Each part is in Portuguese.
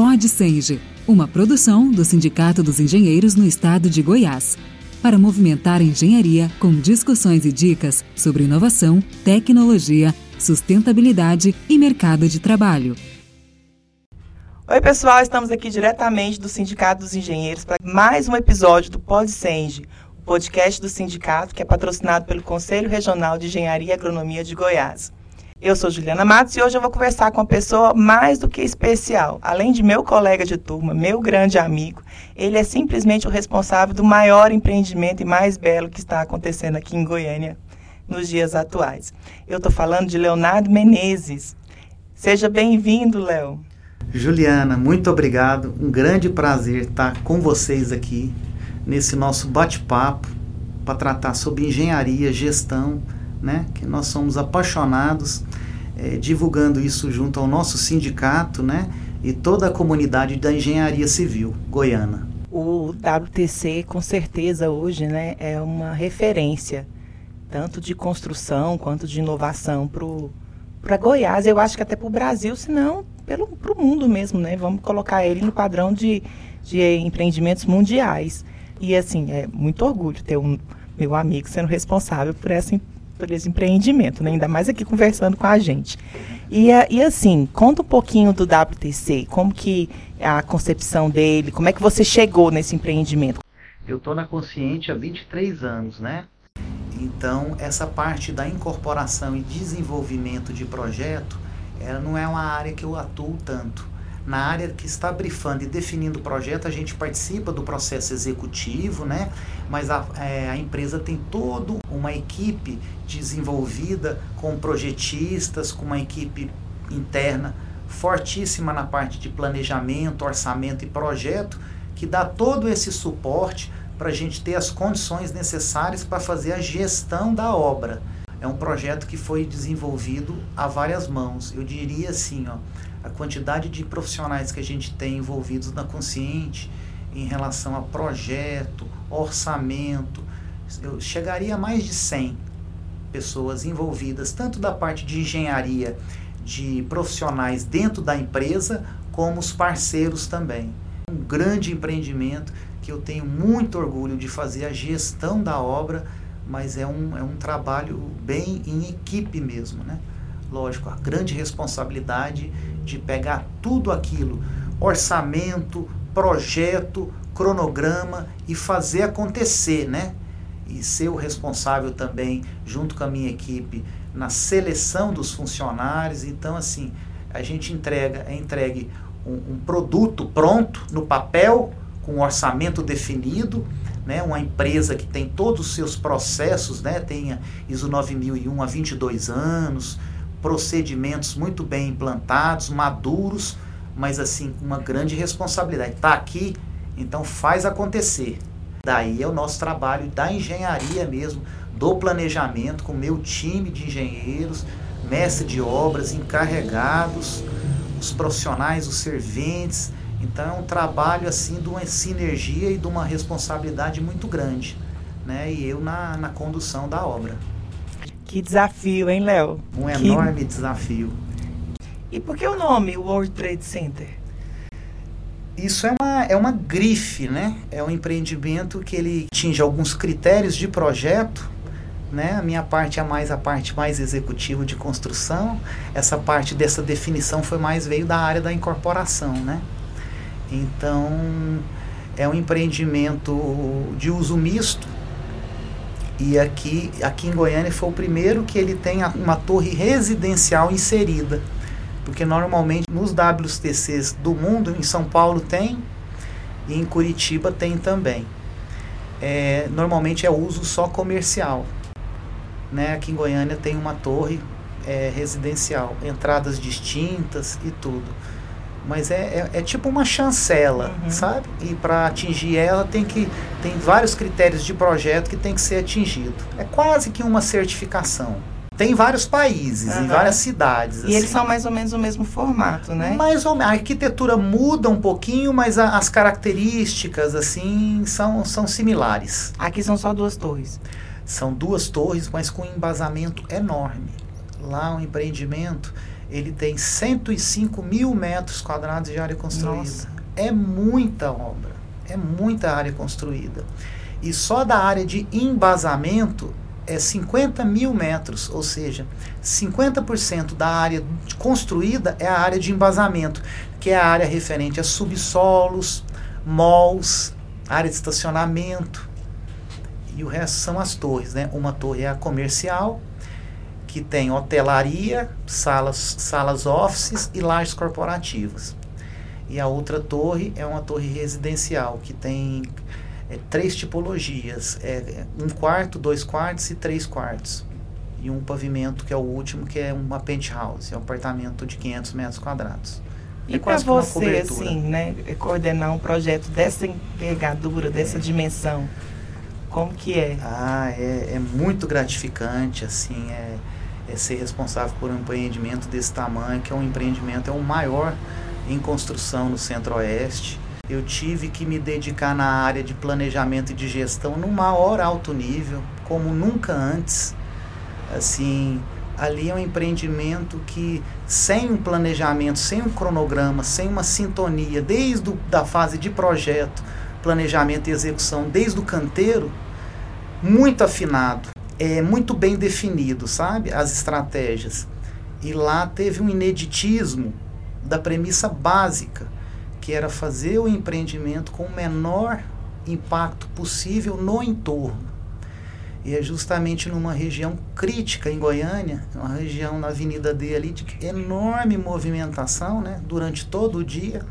Pod Senge, uma produção do Sindicato dos Engenheiros no Estado de Goiás, para movimentar a engenharia com discussões e dicas sobre inovação, tecnologia, sustentabilidade e mercado de trabalho. Oi, pessoal, estamos aqui diretamente do Sindicato dos Engenheiros para mais um episódio do Pod Senge, o podcast do sindicato que é patrocinado pelo Conselho Regional de Engenharia e Agronomia de Goiás. Eu sou Juliana Matos e hoje eu vou conversar com uma pessoa mais do que especial. Além de meu colega de turma, meu grande amigo, ele é simplesmente o responsável do maior empreendimento e mais belo que está acontecendo aqui em Goiânia nos dias atuais. Eu estou falando de Leonardo Menezes. Seja bem-vindo, Léo. Juliana, muito obrigado. Um grande prazer estar com vocês aqui nesse nosso bate-papo para tratar sobre engenharia, gestão né? Que nós somos apaixonados, é, divulgando isso junto ao nosso sindicato, né? E toda a comunidade da engenharia civil goiana. O WTC, com certeza, hoje, né, é uma referência, tanto de construção quanto de inovação para Goiás, eu acho que até para o Brasil, se não para o mundo mesmo, né? Vamos colocar ele no padrão de, de empreendimentos mundiais. E assim, é muito orgulho ter um meu amigo sendo responsável por essa esse empreendimento, né? ainda mais aqui conversando com a gente. E, eh, e assim, conta um pouquinho do WTC, como que a concepção dele, como é que você chegou nesse empreendimento? Eu estou na Consciente há 23 anos, né? Então, essa parte da incorporação e desenvolvimento de projeto, ela não é uma área que eu atuo tanto na área que está brifando e definindo o projeto, a gente participa do processo executivo, né? mas a, é, a empresa tem toda uma equipe desenvolvida com projetistas, com uma equipe interna fortíssima na parte de planejamento, orçamento e projeto, que dá todo esse suporte para a gente ter as condições necessárias para fazer a gestão da obra. É um projeto que foi desenvolvido a várias mãos. Eu diria assim, ó, a quantidade de profissionais que a gente tem envolvidos na Consciente em relação a projeto, orçamento, eu chegaria a mais de 100 pessoas envolvidas, tanto da parte de engenharia, de profissionais dentro da empresa, como os parceiros também. Um grande empreendimento que eu tenho muito orgulho de fazer a gestão da obra, mas é um, é um trabalho bem em equipe mesmo, né? Lógico, a grande responsabilidade de pegar tudo aquilo, orçamento, projeto, cronograma e fazer acontecer, né? E ser o responsável também, junto com a minha equipe, na seleção dos funcionários. Então, assim, a gente entrega, é entregue um, um produto pronto no papel, com um orçamento definido, né? uma empresa que tem todos os seus processos, né? tem a ISO 9001 há 22 anos, procedimentos muito bem implantados, maduros, mas assim, com uma grande responsabilidade. Está aqui, então faz acontecer. Daí é o nosso trabalho da engenharia mesmo, do planejamento, com o meu time de engenheiros, mestre de obras, encarregados, os profissionais, os serventes. Então é um trabalho assim de uma sinergia e de uma responsabilidade muito grande. Né? E eu na, na condução da obra. Que desafio, hein, Léo? Um que... enorme desafio. E por que o nome World Trade Center? Isso é uma, é uma grife, né? É um empreendimento que ele atinge alguns critérios de projeto, né? A minha parte é mais a parte mais executiva de construção. Essa parte dessa definição foi mais veio da área da incorporação, né? Então, é um empreendimento de uso misto, e aqui, aqui em Goiânia foi o primeiro que ele tem uma torre residencial inserida. Porque normalmente nos WTCs do mundo, em São Paulo tem e em Curitiba tem também. É, normalmente é uso só comercial. Né? Aqui em Goiânia tem uma torre é, residencial, entradas distintas e tudo mas é, é, é, tipo uma chancela, uhum. sabe? E para atingir ela tem que tem vários critérios de projeto que tem que ser atingido. É quase que uma certificação. Tem vários países, uhum. em várias cidades. E assim. eles são mais ou menos o mesmo formato, né? Mais ou menos. A arquitetura muda um pouquinho, mas a, as características, assim, são, são similares. Aqui são só duas torres. São duas torres, mas com um embasamento enorme. Lá o um empreendimento ele tem 105 mil metros quadrados de área construída. Nossa. É muita obra, é muita área construída. E só da área de embasamento é 50 mil metros, ou seja, 50% da área construída é a área de embasamento, que é a área referente a subsolos, malls, área de estacionamento. E o resto são as torres, né? Uma torre é a comercial, que tem hotelaria, salas, salas offices e lajes corporativas. E a outra torre é uma torre residencial, que tem é, três tipologias: é, um quarto, dois quartos e três quartos. E um pavimento, que é o último, que é uma penthouse, é um apartamento de 500 metros quadrados. E é para você, assim, né, coordenar um projeto dessa envergadura, dessa é. dimensão, como que é? Ah, é, é muito gratificante, assim, é, é, ser responsável por um empreendimento desse tamanho, que é um empreendimento, é o maior em construção no Centro-Oeste. Eu tive que me dedicar na área de planejamento e de gestão no maior alto nível, como nunca antes. Assim, ali é um empreendimento que sem um planejamento, sem um cronograma, sem uma sintonia, desde a fase de projeto, planejamento e execução, desde o canteiro, muito afinado é, muito bem definido, sabe? As estratégias. E lá teve um ineditismo da premissa básica, que era fazer o empreendimento com o menor impacto possível no entorno. E é justamente numa região crítica em Goiânia, uma região na Avenida D ali de enorme movimentação, né, durante todo o dia.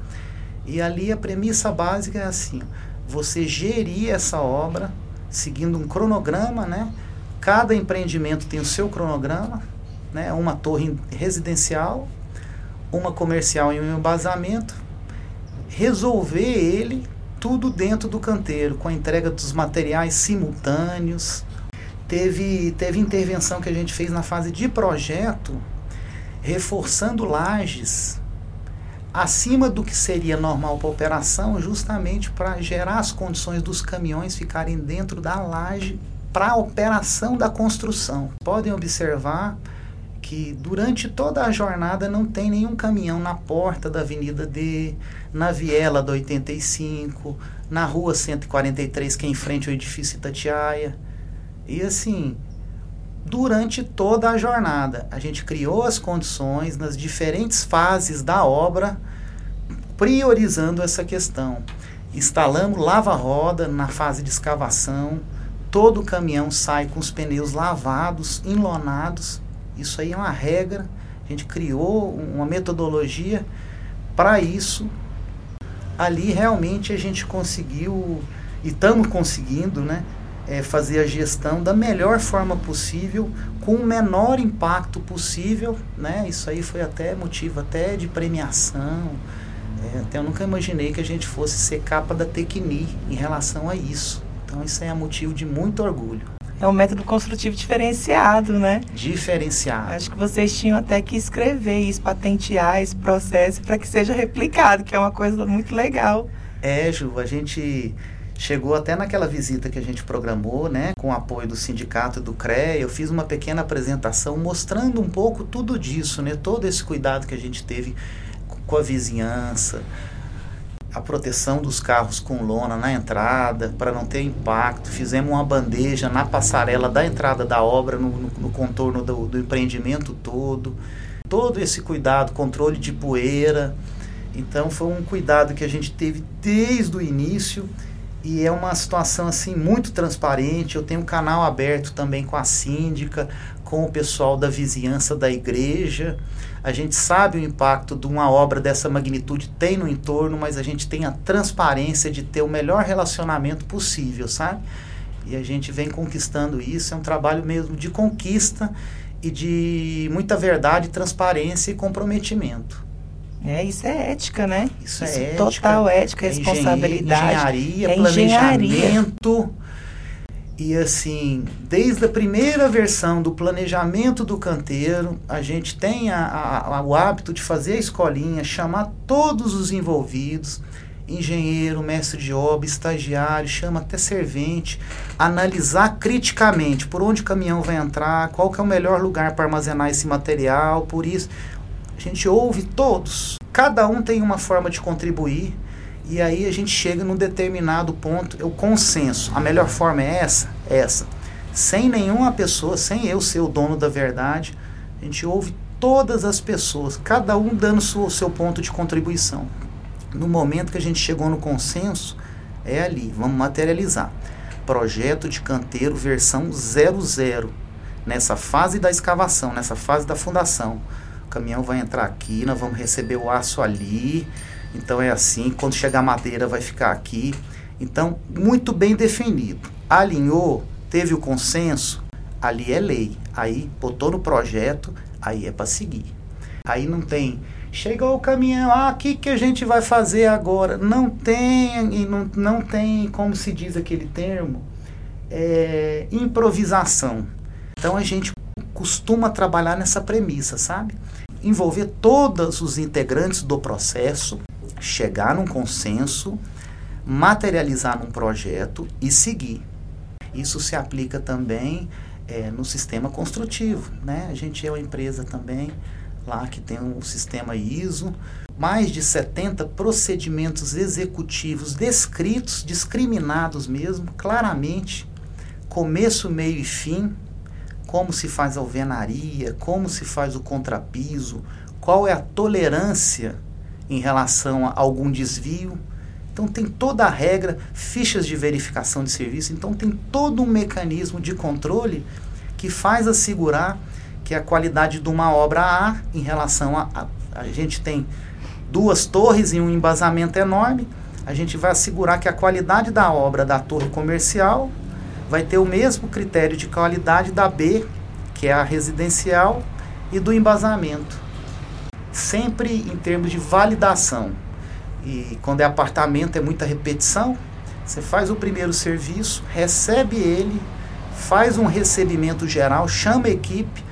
E ali a premissa básica é assim: você gerir essa obra seguindo um cronograma, né, Cada empreendimento tem o seu cronograma, né? uma torre residencial, uma comercial e um embasamento. Resolver ele tudo dentro do canteiro, com a entrega dos materiais simultâneos. Teve, teve intervenção que a gente fez na fase de projeto, reforçando lajes acima do que seria normal para operação, justamente para gerar as condições dos caminhões ficarem dentro da laje para a operação da construção. Podem observar que durante toda a jornada não tem nenhum caminhão na porta da Avenida D, na Viela da 85, na Rua 143, que é em frente ao edifício Itatiaia. E assim, durante toda a jornada, a gente criou as condições nas diferentes fases da obra, priorizando essa questão. Instalamos lava-roda na fase de escavação, todo caminhão sai com os pneus lavados, enlonados. Isso aí é uma regra. A gente criou uma metodologia para isso. Ali realmente a gente conseguiu e estamos conseguindo, né, é, fazer a gestão da melhor forma possível, com o menor impacto possível, né? Isso aí foi até motivo até de premiação. É, até eu nunca imaginei que a gente fosse ser capa da Tecni em relação a isso. Então isso é motivo de muito orgulho. É um método construtivo diferenciado, né? Diferenciado. Acho que vocês tinham até que escrever isso, patentear esse processo para que seja replicado, que é uma coisa muito legal. É, Ju, a gente chegou até naquela visita que a gente programou, né, com o apoio do sindicato do CREA, eu fiz uma pequena apresentação mostrando um pouco tudo disso, né, todo esse cuidado que a gente teve com a vizinhança, a proteção dos carros com lona na entrada, para não ter impacto. Fizemos uma bandeja na passarela da entrada da obra, no, no, no contorno do, do, empreendimento todo. Todo esse cuidado, controle de poeira. Então foi um cuidado que a gente teve desde o início e é uma situação assim muito transparente. Eu tenho um canal aberto também com a síndica, com o pessoal da vizinhança da igreja. A gente sabe o impacto de uma obra dessa magnitude tem no entorno, mas a gente tem a transparência de ter o melhor relacionamento possível, sabe? E a gente vem conquistando isso, é um trabalho mesmo de conquista e de muita verdade, transparência e comprometimento. É, isso é ética, né? Isso, isso é ética. Total ética, responsabilidade. Engenharia, é planejamento. E assim, desde a primeira versão do planejamento do canteiro, a gente tem a, a, o hábito de fazer a escolinha, chamar todos os envolvidos, engenheiro, mestre de obra, estagiário, chama até servente, analisar criticamente por onde o caminhão vai entrar, qual que é o melhor lugar para armazenar esse material, por isso a gente ouve todos. Cada um tem uma forma de contribuir e aí a gente chega num determinado ponto, o consenso. A melhor forma é essa, essa. Sem nenhuma pessoa, sem eu ser o dono da verdade, a gente ouve todas as pessoas, cada um dando o seu ponto de contribuição. No momento que a gente chegou no consenso, é ali, vamos materializar. Projeto de canteiro versão 00. Nessa fase da escavação, nessa fase da fundação. O caminhão vai entrar aqui, nós vamos receber o aço ali. Então é assim, quando chegar a madeira vai ficar aqui. Então, muito bem definido. Alinhou, teve o consenso, ali é lei. Aí botou no projeto, aí é para seguir. Aí não tem chegou o caminhão, ah, o que, que a gente vai fazer agora? Não tem, não, não tem, como se diz aquele termo, é, improvisação. Então a gente costuma trabalhar nessa premissa, sabe? Envolver todos os integrantes do processo, chegar num consenso, materializar num projeto e seguir. Isso se aplica também é, no sistema construtivo, né? A gente é uma empresa também lá que tem um sistema ISO, mais de 70 procedimentos executivos descritos, discriminados mesmo, claramente, começo, meio e fim, como se faz a alvenaria, como se faz o contrapiso, qual é a tolerância em relação a algum desvio. Então tem toda a regra, fichas de verificação de serviço, então tem todo um mecanismo de controle que faz assegurar que a qualidade de uma obra A em relação a, a, a gente tem duas torres e um embasamento enorme, a gente vai assegurar que a qualidade da obra da torre comercial vai ter o mesmo critério de qualidade da B, que é a residencial, e do embasamento. Sempre em termos de validação. E quando é apartamento é muita repetição, você faz o primeiro serviço, recebe ele, faz um recebimento geral, chama a equipe,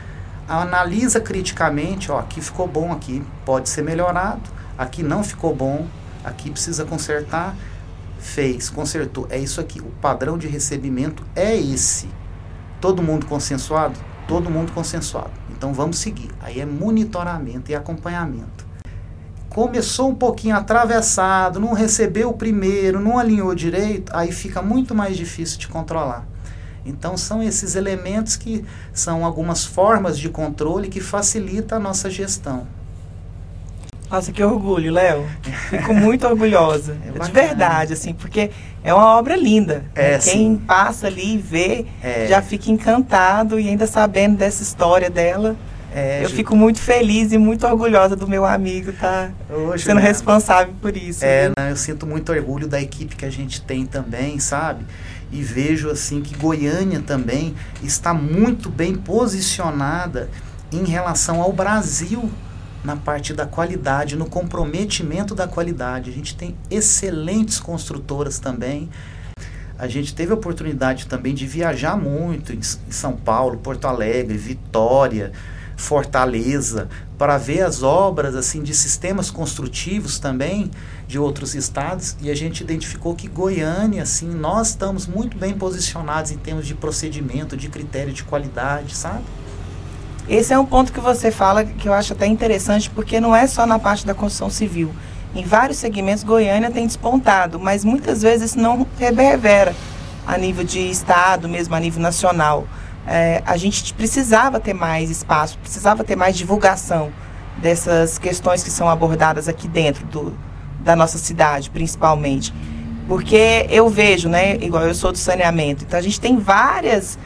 analisa criticamente, ó, aqui ficou bom, aqui pode ser melhorado, aqui não ficou bom, aqui precisa consertar, fez, consertou, é isso aqui, o padrão de recebimento é esse. Todo mundo consensuado? Todo mundo consensuado. Então vamos seguir. Aí é monitoramento e acompanhamento. Começou um pouquinho atravessado, não recebeu o primeiro, não alinhou direito, aí fica muito mais difícil de controlar. Então são esses elementos que são algumas formas de controle que facilitam a nossa gestão. Nossa, que orgulho, Léo. Fico muito orgulhosa. É de verdade, assim, porque é uma obra linda. É, né? Quem passa ali e vê é. já fica encantado e ainda sabendo dessa história dela. É, eu fico muito feliz e muito orgulhosa do meu amigo estar tá sendo né? responsável por isso. É, né? eu sinto muito orgulho da equipe que a gente tem também, sabe? e vejo assim que Goiânia também está muito bem posicionada em relação ao Brasil na parte da qualidade, no comprometimento da qualidade. A gente tem excelentes construtoras também. A gente teve a oportunidade também de viajar muito em São Paulo, Porto Alegre, Vitória, Fortaleza, para ver as obras assim de sistemas construtivos também de outros estados e a gente identificou que Goiânia assim nós estamos muito bem posicionados em termos de procedimento, de critério de qualidade, sabe? Esse é um ponto que você fala que eu acho até interessante porque não é só na parte da construção civil. Em vários segmentos Goiânia tem despontado, mas muitas vezes isso não reverbera a nível de estado, mesmo a nível nacional é, a gente precisava ter mais espaço, precisava ter mais divulgação dessas questões que são abordadas aqui dentro do, da nossa cidade, principalmente. Porque eu vejo, né, igual eu sou do saneamento, então a gente tem várias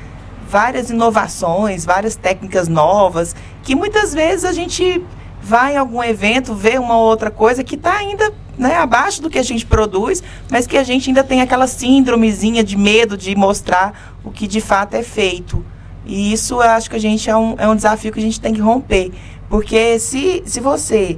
várias inovações, várias técnicas novas, que muitas vezes a gente vai em algum evento, vê uma outra coisa que está ainda né, abaixo do que a gente produz, mas que a gente ainda tem aquela síndromezinha de medo de mostrar o que de fato é feito. E isso eu acho que a gente é um, é um desafio que a gente tem que romper. Porque se, se você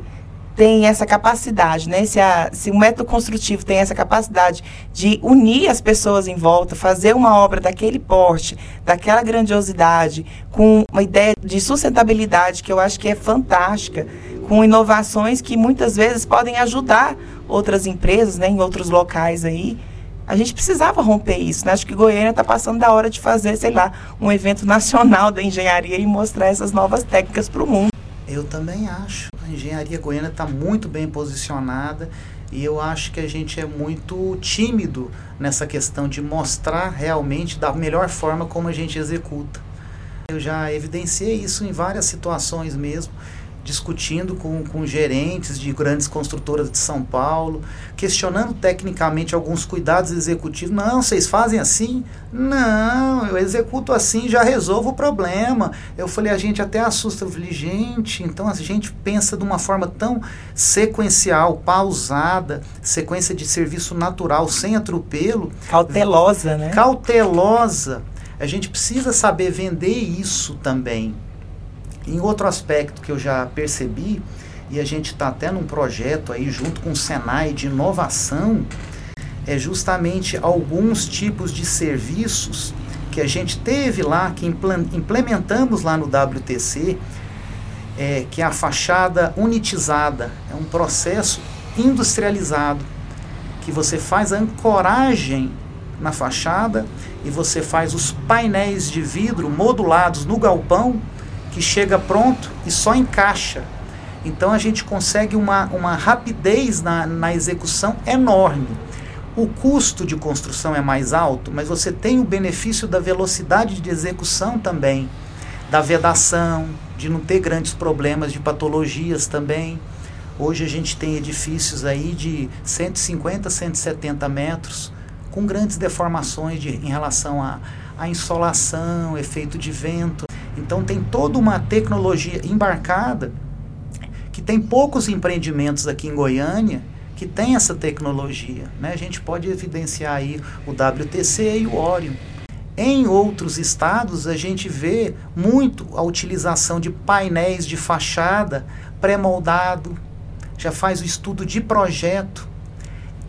tem essa capacidade, né? Se, a, se o método construtivo tem essa capacidade de unir as pessoas em volta, fazer uma obra daquele porte, daquela grandiosidade, com uma ideia de sustentabilidade que eu acho que é fantástica, com inovações que muitas vezes podem ajudar outras empresas, né, em outros locais aí. A gente precisava romper isso, né? Acho que Goiânia está passando da hora de fazer, sei lá, um evento nacional da engenharia e mostrar essas novas técnicas para o mundo. Eu também acho. Engenharia goiana está muito bem posicionada e eu acho que a gente é muito tímido nessa questão de mostrar realmente da melhor forma como a gente executa. Eu já evidenciei isso em várias situações mesmo discutindo com, com gerentes de grandes construtoras de São Paulo, questionando tecnicamente alguns cuidados executivos. Não, vocês fazem assim? Não, eu executo assim, já resolvo o problema. Eu falei, a gente até assusta. Eu falei, gente, então a gente pensa de uma forma tão sequencial, pausada, sequência de serviço natural, sem atropelo. Cautelosa, né? Cautelosa. A gente precisa saber vender isso também. Em outro aspecto que eu já percebi, e a gente está até num projeto aí junto com o Senai de inovação, é justamente alguns tipos de serviços que a gente teve lá, que implementamos lá no WTC, é, que é a fachada unitizada. É um processo industrializado, que você faz a ancoragem na fachada e você faz os painéis de vidro modulados no galpão que chega pronto e só encaixa. Então a gente consegue uma, uma rapidez na, na execução enorme. O custo de construção é mais alto, mas você tem o benefício da velocidade de execução também, da vedação, de não ter grandes problemas de patologias também. Hoje a gente tem edifícios aí de 150, 170 metros, com grandes deformações de, em relação à, insolação, efeito de vento. Então tem toda uma tecnologia embarcada que tem poucos empreendimentos aqui em Goiânia que tem essa tecnologia. Né? A gente pode evidenciar aí o WTC e o Orion. Em outros estados, a gente vê muito a utilização de painéis de fachada pré-moldado, já faz o estudo de projeto.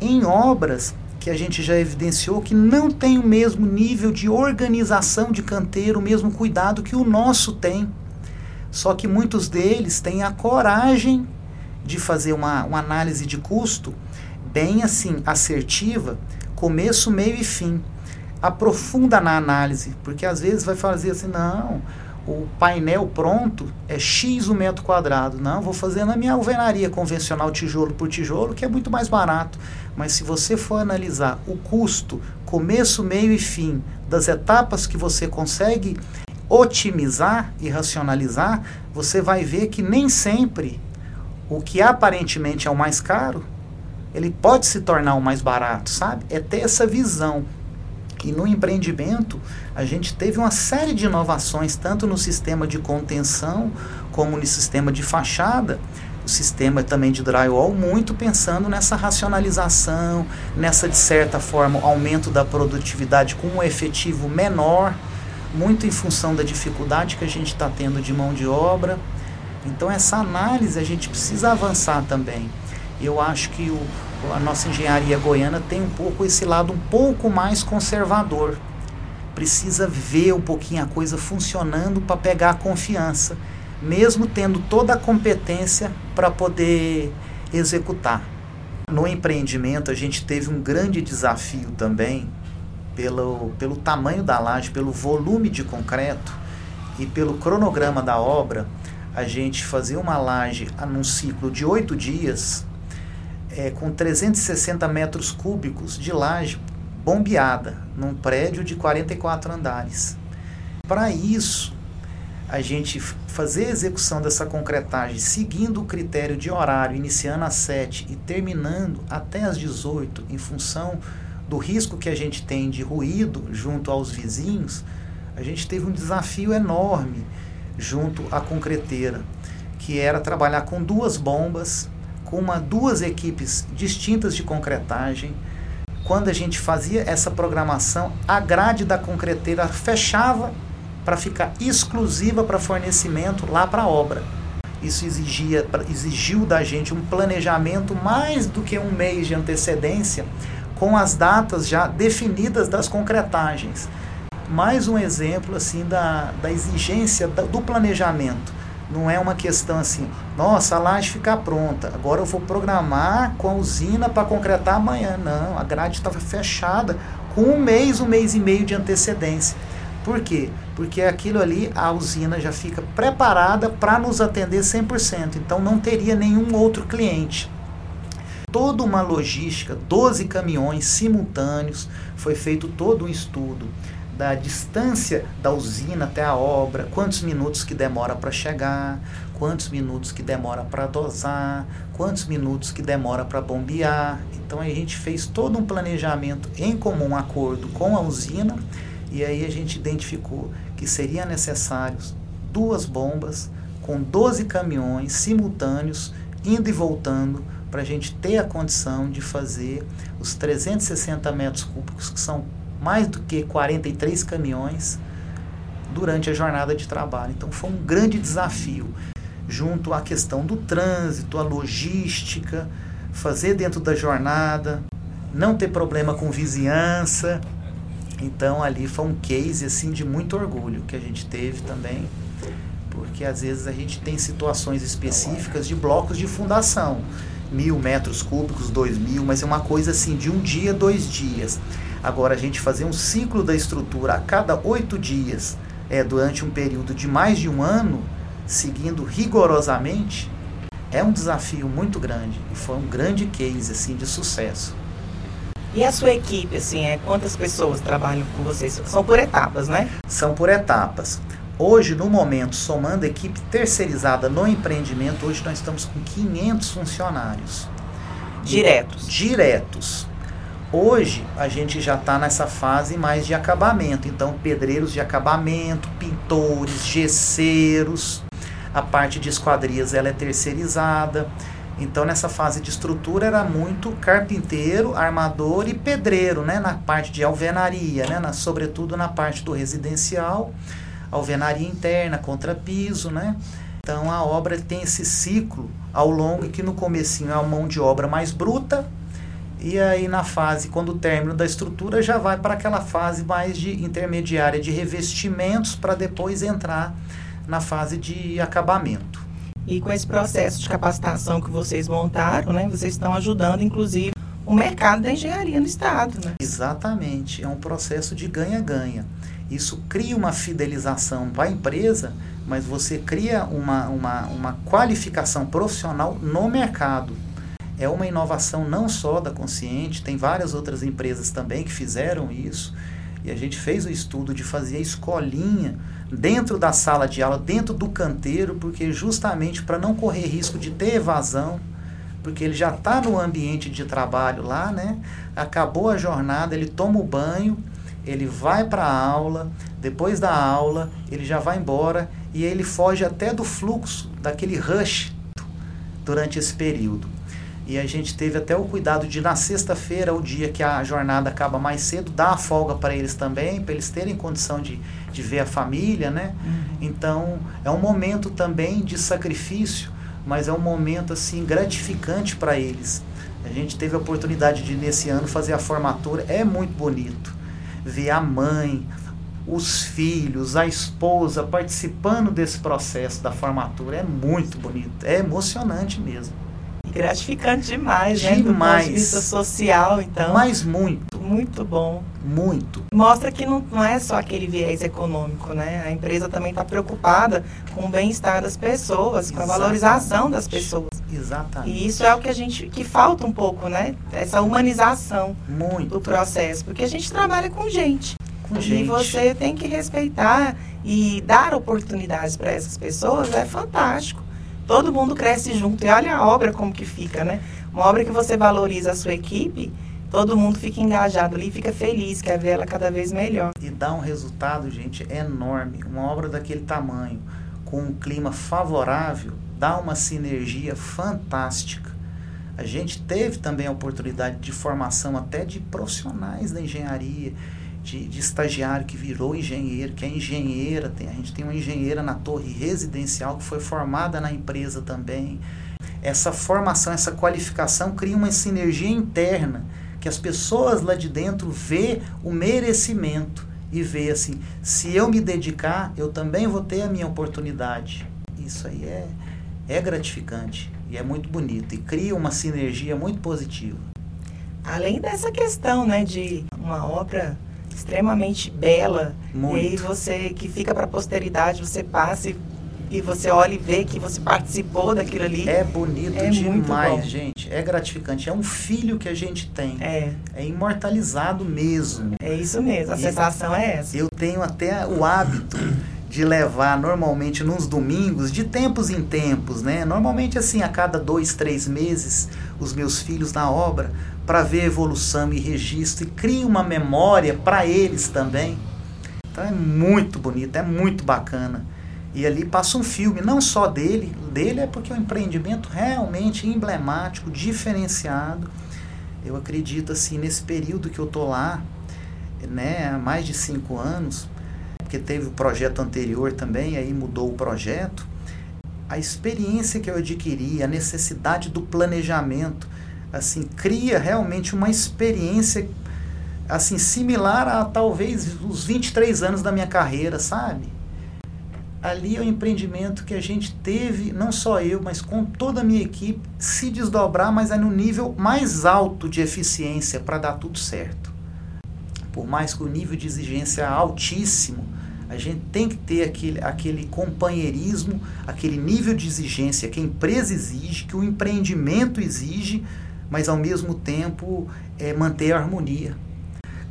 Em obras que a gente já evidenciou que não tem o mesmo nível de organização de canteiro, o mesmo cuidado que o nosso tem. Só que muitos deles têm a coragem de fazer uma, uma análise de custo bem assim, assertiva, começo, meio e fim. Aprofunda na análise, porque às vezes vai fazer assim, não, o painel pronto é X o metro quadrado. Não, vou fazer na minha alvenaria convencional tijolo por tijolo, que é muito mais barato. Mas se você for analisar o custo, começo, meio e fim das etapas que você consegue otimizar e racionalizar, você vai ver que nem sempre o que aparentemente é o mais caro, ele pode se tornar o mais barato, sabe? É ter essa visão. E no empreendimento, a gente teve uma série de inovações, tanto no sistema de contenção como no sistema de fachada, o sistema também de drywall, muito pensando nessa racionalização, nessa, de certa forma, aumento da produtividade com um efetivo menor, muito em função da dificuldade que a gente está tendo de mão de obra. Então, essa análise a gente precisa avançar também. Eu acho que o, a nossa engenharia goiana tem um pouco esse lado um pouco mais conservador. Precisa ver um pouquinho a coisa funcionando para pegar a confiança, mesmo tendo toda a competência para poder executar. No empreendimento, a gente teve um grande desafio também pelo, pelo tamanho da laje, pelo volume de concreto e pelo cronograma da obra. A gente fazia uma laje num ciclo de oito dias é, com 360 metros cúbicos de laje bombeada num prédio de 44 andares. Para isso, a gente fazer a execução dessa concretagem seguindo o critério de horário, iniciando às 7 e terminando até às 18, em função do risco que a gente tem de ruído junto aos vizinhos, a gente teve um desafio enorme junto à concreteira, que era trabalhar com duas bombas com uma, duas equipes distintas de concretagem. Quando a gente fazia essa programação, a grade da concreteira fechava para ficar exclusiva para fornecimento lá para a obra. Isso exigia, exigiu da gente um planejamento mais do que um mês de antecedência, com as datas já definidas das concretagens. Mais um exemplo assim da, da exigência do planejamento não é uma questão assim, nossa, a laje fica pronta, agora eu vou programar com a usina para concretar amanhã. Não, a grade estava fechada com um mês, um mês e meio de antecedência. Por quê? Porque aquilo ali, a usina já fica preparada para nos atender 100%, então não teria nenhum outro cliente. Toda uma logística, 12 caminhões simultâneos, foi feito todo um estudo da distância da usina até a obra, quantos minutos que demora para chegar, quantos minutos que demora para dosar, quantos minutos que demora para bombear. Então a gente fez todo um planejamento em comum acordo com a usina e aí a gente identificou que seria necessário duas bombas com 12 caminhões simultâneos indo e voltando para a gente ter a condição de fazer os 360 metros cúbicos que são mais do que 43 caminhões durante a jornada de trabalho. Então foi um grande desafio, junto à questão do trânsito, a logística, fazer dentro da jornada, não ter problema com vizinhança. Então ali foi um case assim de muito orgulho que a gente teve também, porque às vezes a gente tem situações específicas de blocos de fundação, mil metros cúbicos, dois mil, mas é uma coisa assim de um dia, dois dias. Agora, a gente fazer um ciclo da estrutura a cada oito dias, é, durante um período de mais de um ano, seguindo rigorosamente, é um desafio muito grande e foi um grande case assim de sucesso. E a sua equipe, assim, é quantas pessoas trabalham com vocês? São por etapas, né? São por etapas. Hoje, no momento, somando a equipe terceirizada no empreendimento, hoje nós estamos com 500 funcionários. Diretos. Diretos. Hoje a gente já está nessa fase mais de acabamento, então pedreiros de acabamento, pintores, gesseiros, a parte de esquadrias ela é terceirizada. Então nessa fase de estrutura era muito carpinteiro, armador e pedreiro, né, na parte de alvenaria, né, na, sobretudo na parte do residencial, alvenaria interna, contrapiso, né? Então a obra tem esse ciclo ao longo que no comecinho é uma mão de obra mais bruta, e aí na fase, quando o término da estrutura, já vai para aquela fase mais de intermediária de revestimentos para depois entrar na fase de acabamento. E com esse processo de capacitação que vocês montaram, né, vocês estão ajudando, inclusive, o mercado da engenharia no estado, né? Exatamente, é um processo de ganha-ganha. Isso cria uma fidelização para a empresa, mas você cria uma, uma, uma qualificação profissional no mercado é uma inovação não só da Consciente, tem várias outras empresas também que fizeram isso. E a gente fez o estudo de fazer a escolinha dentro da sala de aula, dentro do canteiro, porque justamente para não correr risco de ter evasão, porque ele já está no ambiente de trabalho lá, né? Acabou a jornada, ele toma o banho, ele vai para a aula, depois da aula, ele já vai embora e ele foge até do fluxo, daquele rush durante esse período. E a gente teve até o cuidado de, na sexta-feira, o dia que a jornada acaba mais cedo, dar a folga para eles também, para eles terem condição de, de ver a família, né? Uhum. Então, é um momento também de sacrifício, mas é um momento, assim, gratificante para eles. A gente teve a oportunidade de, nesse ano, fazer a formatura. É muito bonito ver a mãe, os filhos, a esposa participando desse processo da formatura. É muito bonito, é emocionante mesmo gratificante demais, demais. né? Do ponto de vista social, então. Mas muito. Muito bom. Muito. Mostra que não, não é só aquele viés econômico, né? A empresa também está preocupada com o bem-estar das pessoas, com a valorização das pessoas. Exatamente. E isso é o que a gente que falta um pouco, né? Essa humanização muito. do processo, porque a gente trabalha com gente. Com gente. E você tem que respeitar e dar oportunidades para essas pessoas, é fantástico todo mundo cresce junto. E olha a obra como que fica, né? Uma obra que você valoriza a sua equipe, todo mundo fica engajado ali, fica feliz, quer ver ela cada vez melhor. E dá um resultado, gente, enorme. Uma obra daquele tamanho, com um clima favorável, dá uma sinergia fantástica. A gente teve também a oportunidade de formação até de profissionais da engenharia, de, de, estagiário que virou engenheiro, que é engenheira. Tem, a gente tem uma engenheira na torre residencial que foi formada na empresa também. Essa formação, essa qualificação cria uma sinergia interna, que as pessoas lá de dentro vê o merecimento e vê assim, se eu me dedicar, eu também vou ter a minha oportunidade. Isso aí é, é gratificante e é muito bonito e cria uma sinergia muito positiva. Além dessa questão, né, de uma obra extremamente bela. Muito. E aí você que fica para a posteridade, você passa e, e, você olha e vê que você participou daquilo ali. É bonito é demais, gente. É gratificante. É um filho que a gente tem. É. É imortalizado mesmo. É isso mesmo. A e sensação é essa. Eu tenho até o hábito de levar normalmente nos domingos, de tempos em tempos, né? Normalmente assim, a cada dois, três meses, os meus filhos na obra, para ver evolução e registro e cria uma memória para eles também. Então é muito bonito, é muito bacana. E ali passa um filme, não só dele, dele é porque é um empreendimento realmente emblemático, diferenciado. Eu acredito assim, nesse período que eu tô lá, né, há mais de cinco anos, porque teve o projeto anterior também, aí mudou o projeto. A experiência que eu adquiri, a necessidade do planejamento, assim, cria realmente uma experiência assim similar a talvez os 23 anos da minha carreira, sabe? Ali é o um empreendimento que a gente teve, não só eu, mas com toda a minha equipe, se desdobrar, mas é no nível mais alto de eficiência para dar tudo certo. Por mais que o nível de exigência é altíssimo, a gente tem que ter aquele, aquele companheirismo, aquele nível de exigência que a empresa exige, que o empreendimento exige, mas ao mesmo tempo é, manter a harmonia.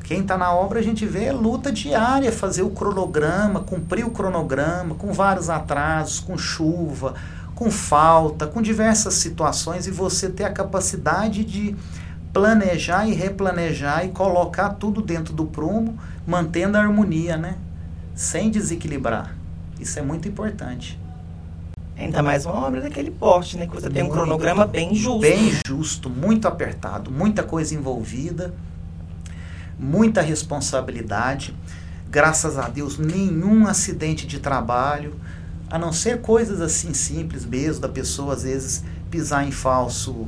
Quem está na obra a gente vê é luta diária, fazer o cronograma, cumprir o cronograma, com vários atrasos, com chuva, com falta, com diversas situações, e você ter a capacidade de planejar e replanejar e colocar tudo dentro do prumo, mantendo a harmonia, né? Sem desequilibrar. Isso é muito importante. Ainda mais uma obra daquele porte, né? Que você tem um cronograma bem justo. Bem justo, muito apertado, muita coisa envolvida, muita responsabilidade. Graças a Deus, nenhum acidente de trabalho, a não ser coisas assim simples mesmo, da pessoa às vezes pisar em falso.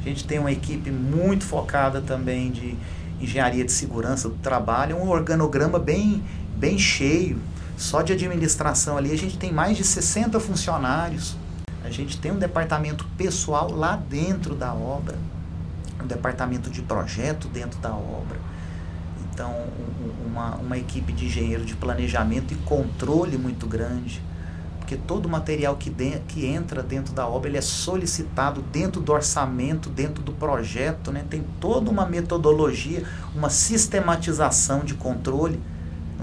A gente tem uma equipe muito focada também de engenharia de segurança do trabalho, um organograma bem, bem cheio só de administração ali a gente tem mais de 60 funcionários. A gente tem um departamento pessoal lá dentro da obra, um departamento de projeto dentro da obra. Então, uma, uma equipe de engenheiro de planejamento e controle muito grande, porque todo o material que, de, que entra dentro da obra ele é solicitado dentro do orçamento, dentro do projeto, né? tem toda uma metodologia, uma sistematização de controle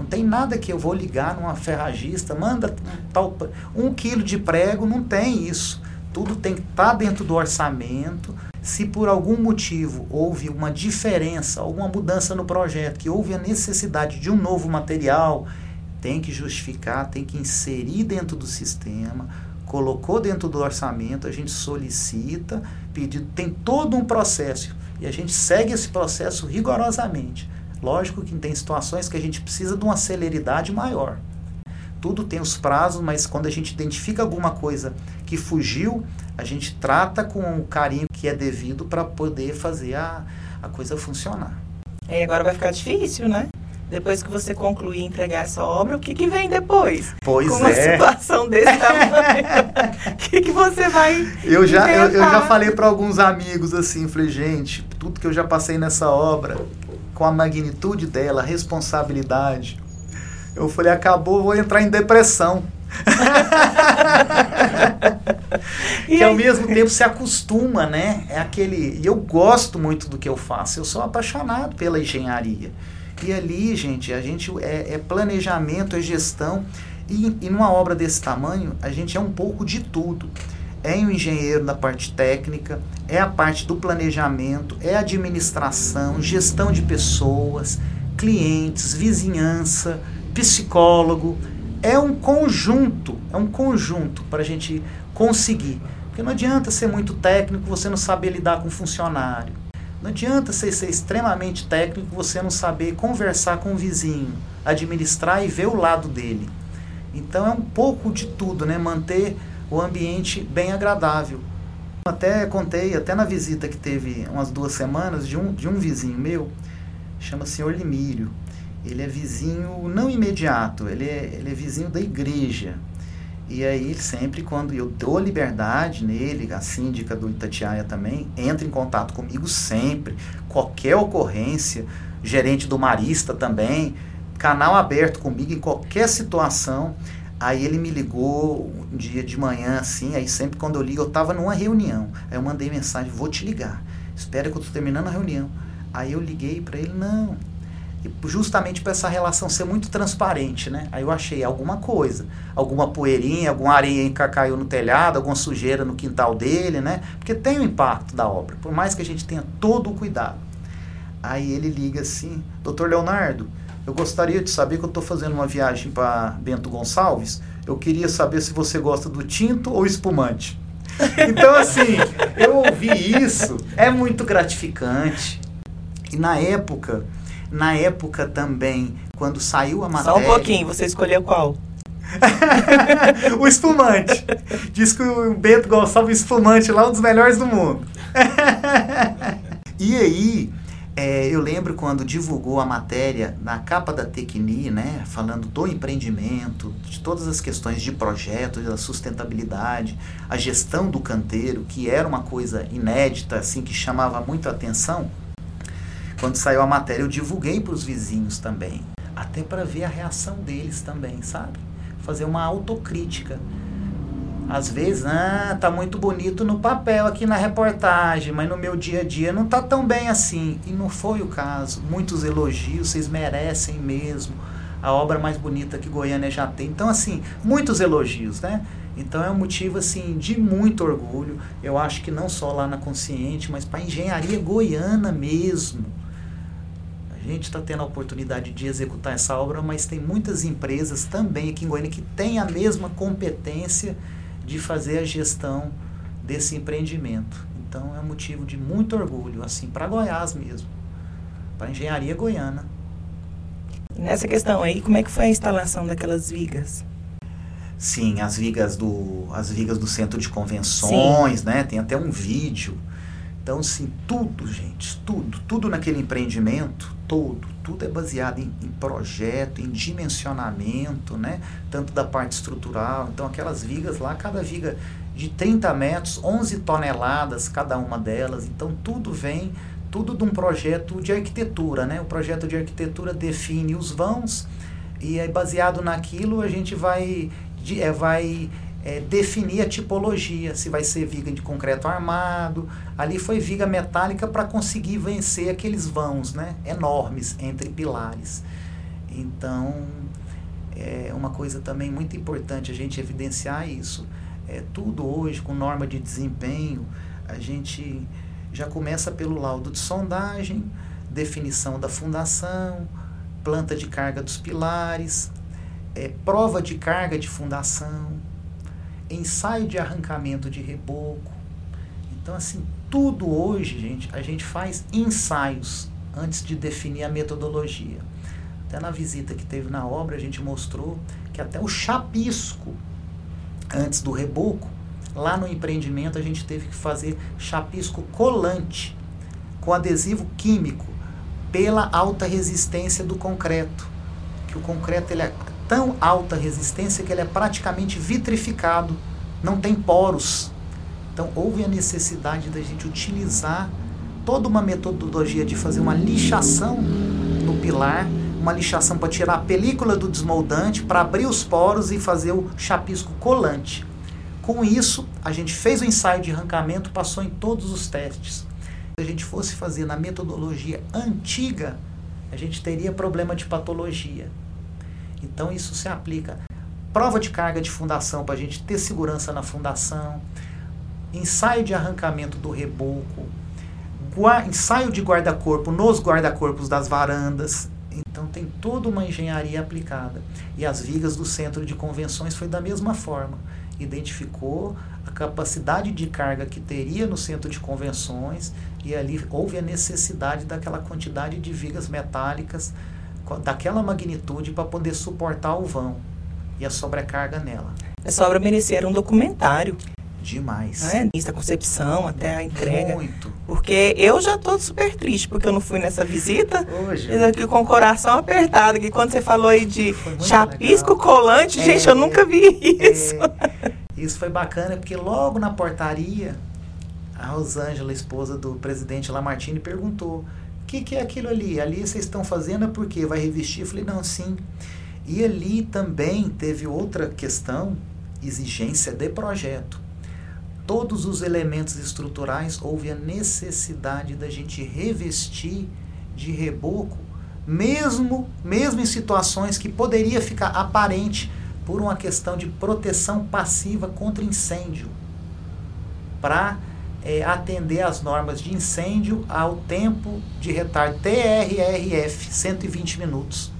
não tem nada que eu vou ligar numa ferragista, manda tal, um quilo de prego, não tem isso. Tudo tem que estar tá dentro do orçamento. Se por algum motivo houve uma diferença, alguma mudança no projeto, que houve a necessidade de um novo material, tem que justificar, tem que inserir dentro do sistema, colocou dentro do orçamento, a gente solicita, pedido, tem todo um processo e a gente segue esse processo rigorosamente. Lógico que tem situações que a gente precisa de uma celeridade maior. Tudo tem os prazos, mas quando a gente identifica alguma coisa que fugiu, a gente trata com o carinho que é devido para poder fazer a, a coisa funcionar. E agora vai ficar difícil, né? Depois que você concluir e entregar essa obra, o que, que vem depois? Pois Com uma é. situação desse tamanho, o que, que você vai. Eu já, eu, eu já falei para alguns amigos assim, falei, gente, tudo que eu já passei nessa obra, com a magnitude dela, a responsabilidade. Eu falei, acabou, vou entrar em depressão. que ao mesmo tempo se acostuma, né? É aquele. E eu gosto muito do que eu faço. Eu sou apaixonado pela engenharia. E ali, gente, a gente é, é planejamento, é gestão. E, e numa obra desse tamanho, a gente é um pouco de tudo é o engenheiro na parte técnica, é a parte do planejamento, é administração, gestão de pessoas, clientes, vizinhança, psicólogo. É um conjunto, é um conjunto para a gente conseguir. Porque não adianta ser muito técnico você não saber lidar com funcionário. Não adianta você ser extremamente técnico você não saber conversar com o vizinho, administrar e ver o lado dele. Então é um pouco de tudo, né? Manter o ambiente bem agradável. Até contei, até na visita que teve umas duas semanas, de um, de um vizinho meu, chama Senhor Limírio. Ele é vizinho não imediato, ele é, ele é vizinho da igreja. E aí, sempre quando eu dou liberdade nele, a síndica do Itatiaia também, entra em contato comigo sempre. Qualquer ocorrência, gerente do Marista também, canal aberto comigo em qualquer situação. Aí ele me ligou um dia de manhã, assim, aí sempre quando eu ligo, eu tava numa reunião. Aí eu mandei mensagem, vou te ligar. Espera que eu tô terminando a reunião. Aí eu liguei para ele, não. E justamente para essa relação ser muito transparente, né? Aí eu achei alguma coisa, alguma poeirinha, alguma areia que caiu no telhado, alguma sujeira no quintal dele, né? Porque tem o impacto da obra, por mais que a gente tenha todo o cuidado. Aí ele liga assim, doutor Leonardo, eu gostaria de saber que eu estou fazendo uma viagem para Bento Gonçalves. Eu queria saber se você gosta do tinto ou espumante. Então, assim, eu ouvi isso, é muito gratificante. E na época, na época também, quando saiu a matéria. Só um pouquinho, você escolheu qual? o espumante. Diz que o Bento Gonçalves espumante lá é um dos melhores do mundo. e aí, é, eu lembro quando divulgou a matéria na capa da Tecni, né, falando do empreendimento, de todas as questões de projeto, da sustentabilidade, a gestão do canteiro, que era uma coisa inédita, assim, que chamava muito a atenção. Quando saiu a matéria, eu divulguei para os vizinhos também, até para ver a reação deles também, sabe? Fazer uma autocrítica às vezes, ah, tá muito bonito no papel aqui na reportagem, mas no meu dia a dia não tá tão bem assim. E não foi o caso. Muitos elogios, vocês merecem mesmo. A obra mais bonita que Goiânia já tem. Então, assim, muitos elogios, né? Então é um motivo assim de muito orgulho. Eu acho que não só lá na Consciente, mas para a engenharia goiana mesmo. A gente está tendo a oportunidade de executar essa obra, mas tem muitas empresas também aqui em Goiânia que têm a mesma competência de fazer a gestão desse empreendimento. Então é um motivo de muito orgulho, assim, para Goiás mesmo, para a engenharia goiana. Nessa questão aí, como é que foi a instalação daquelas vigas? Sim, as vigas do, as vigas do centro de convenções, Sim. né? Tem até um vídeo. Então, sim, tudo, gente, tudo, tudo naquele empreendimento, todo, tudo é baseado em, em, projeto, em dimensionamento, né? Tanto da parte estrutural. Então, aquelas vigas lá, cada viga de 30 metros, 11 toneladas cada uma delas. Então, tudo vem, tudo de um projeto de arquitetura, né? O projeto de arquitetura define os vãos e aí, baseado naquilo, a gente vai, é, vai é, definir a tipologia, se vai ser viga de concreto armado. Ali foi viga metálica para conseguir vencer aqueles vãos né, enormes entre pilares. Então, é uma coisa também muito importante a gente evidenciar isso. É, tudo hoje, com norma de desempenho, a gente já começa pelo laudo de sondagem, definição da fundação, planta de carga dos pilares, é, prova de carga de fundação, ensaio de arrancamento de reboco. Então, assim, tudo hoje, gente, a gente faz ensaios antes de definir a metodologia. Até na visita que teve na obra, a gente mostrou que até o chapisco, antes do reboco, lá no empreendimento a gente teve que fazer chapisco colante com adesivo químico pela alta resistência do concreto. Que o concreto ele é tão alta resistência que ele é praticamente vitrificado, não tem poros. Então houve a necessidade da gente utilizar toda uma metodologia de fazer uma lixação no pilar, uma lixação para tirar a película do desmoldante, para abrir os poros e fazer o chapisco colante. Com isso, a gente fez o ensaio de arrancamento, passou em todos os testes. Se a gente fosse fazer na metodologia antiga, a gente teria problema de patologia. Então isso se aplica. Prova de carga de fundação para a gente ter segurança na fundação, ensaio de arrancamento do reboco, ensaio de guarda-corpo nos guarda-corpos das varandas. Então tem toda uma engenharia aplicada. E as vigas do centro de convenções foi da mesma forma. Identificou a capacidade de carga que teria no centro de convenções e ali houve a necessidade daquela quantidade de vigas metálicas daquela magnitude para poder suportar o vão e a sobrecarga nela. Essa obra merecia um documentário. Demais. Desde a concepção até a entrega. Muito. Porque eu já estou super triste porque eu não fui nessa visita. Hoje. aqui com o coração apertado. Que quando você falou aí de chapisco legal. colante, é, gente, eu nunca vi é. isso. É, isso foi bacana porque logo na portaria, a Rosângela, esposa do presidente Lamartine, perguntou que, que é aquilo ali? Ali vocês estão fazendo é porque vai revestir? Eu falei, não, sim. E ali também teve outra questão, exigência de projeto. Todos os elementos estruturais houve a necessidade da gente revestir de reboco, mesmo, mesmo em situações que poderia ficar aparente por uma questão de proteção passiva contra incêndio, para é, atender às normas de incêndio ao tempo de retardo TRRF, 120 minutos.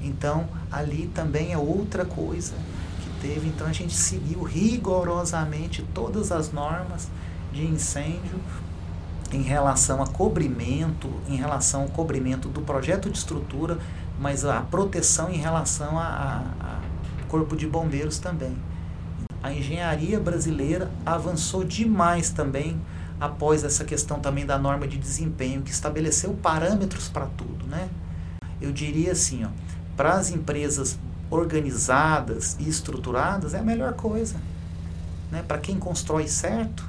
Então, ali também é outra coisa que teve. Então, a gente seguiu rigorosamente todas as normas de incêndio em relação a cobrimento, em relação ao cobrimento do projeto de estrutura, mas a proteção em relação a, a, a corpo de bombeiros também. A engenharia brasileira avançou demais também após essa questão também da norma de desempenho, que estabeleceu parâmetros para tudo, né? Eu diria assim, ó, para as empresas organizadas e estruturadas é a melhor coisa, né? Para quem constrói certo,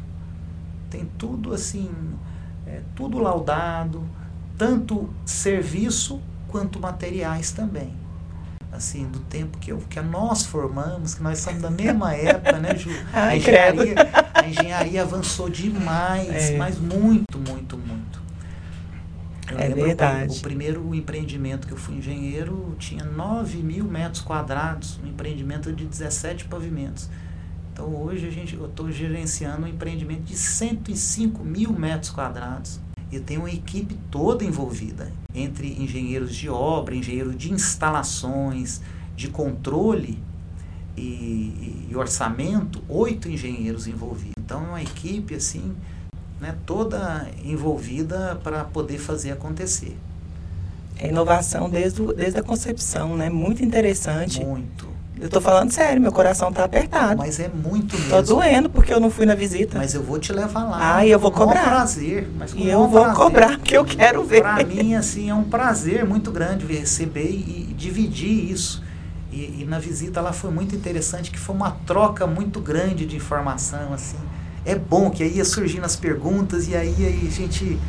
tem tudo assim, é, tudo laudado, tanto serviço quanto materiais também assim, do tempo que, eu, que nós formamos, que nós somos da mesma época, né, Ju? A engenharia, a engenharia avançou demais, é. mas muito, muito, muito. Eu é verdade. O, o primeiro empreendimento que eu fui engenheiro tinha 9 mil metros quadrados, um empreendimento de 17 pavimentos. Então hoje a gente, eu estou gerenciando um empreendimento de 105 mil metros quadrados e tem uma equipe toda envolvida, entre engenheiros de obra, engenheiros de instalações, de controle e, e orçamento, oito engenheiros envolvidos. Então é uma equipe assim, né, toda envolvida para poder fazer acontecer. É inovação desde, desde a concepção, né? Muito interessante. Muito. Eu tô falando sério, meu coração tá apertado. Mas é muito mesmo. Tô doendo porque eu não fui na visita. Mas eu vou te levar lá. Ah, e eu vou cobrar. prazer. Mas e eu vou prazer. cobrar, porque eu quero ver. Para mim, assim, é um prazer muito grande receber e, e dividir isso. E, e, na visita lá foi muito interessante, que foi uma troca muito grande de informação, assim. É bom que aí ia surgindo as perguntas e aí, aí a gente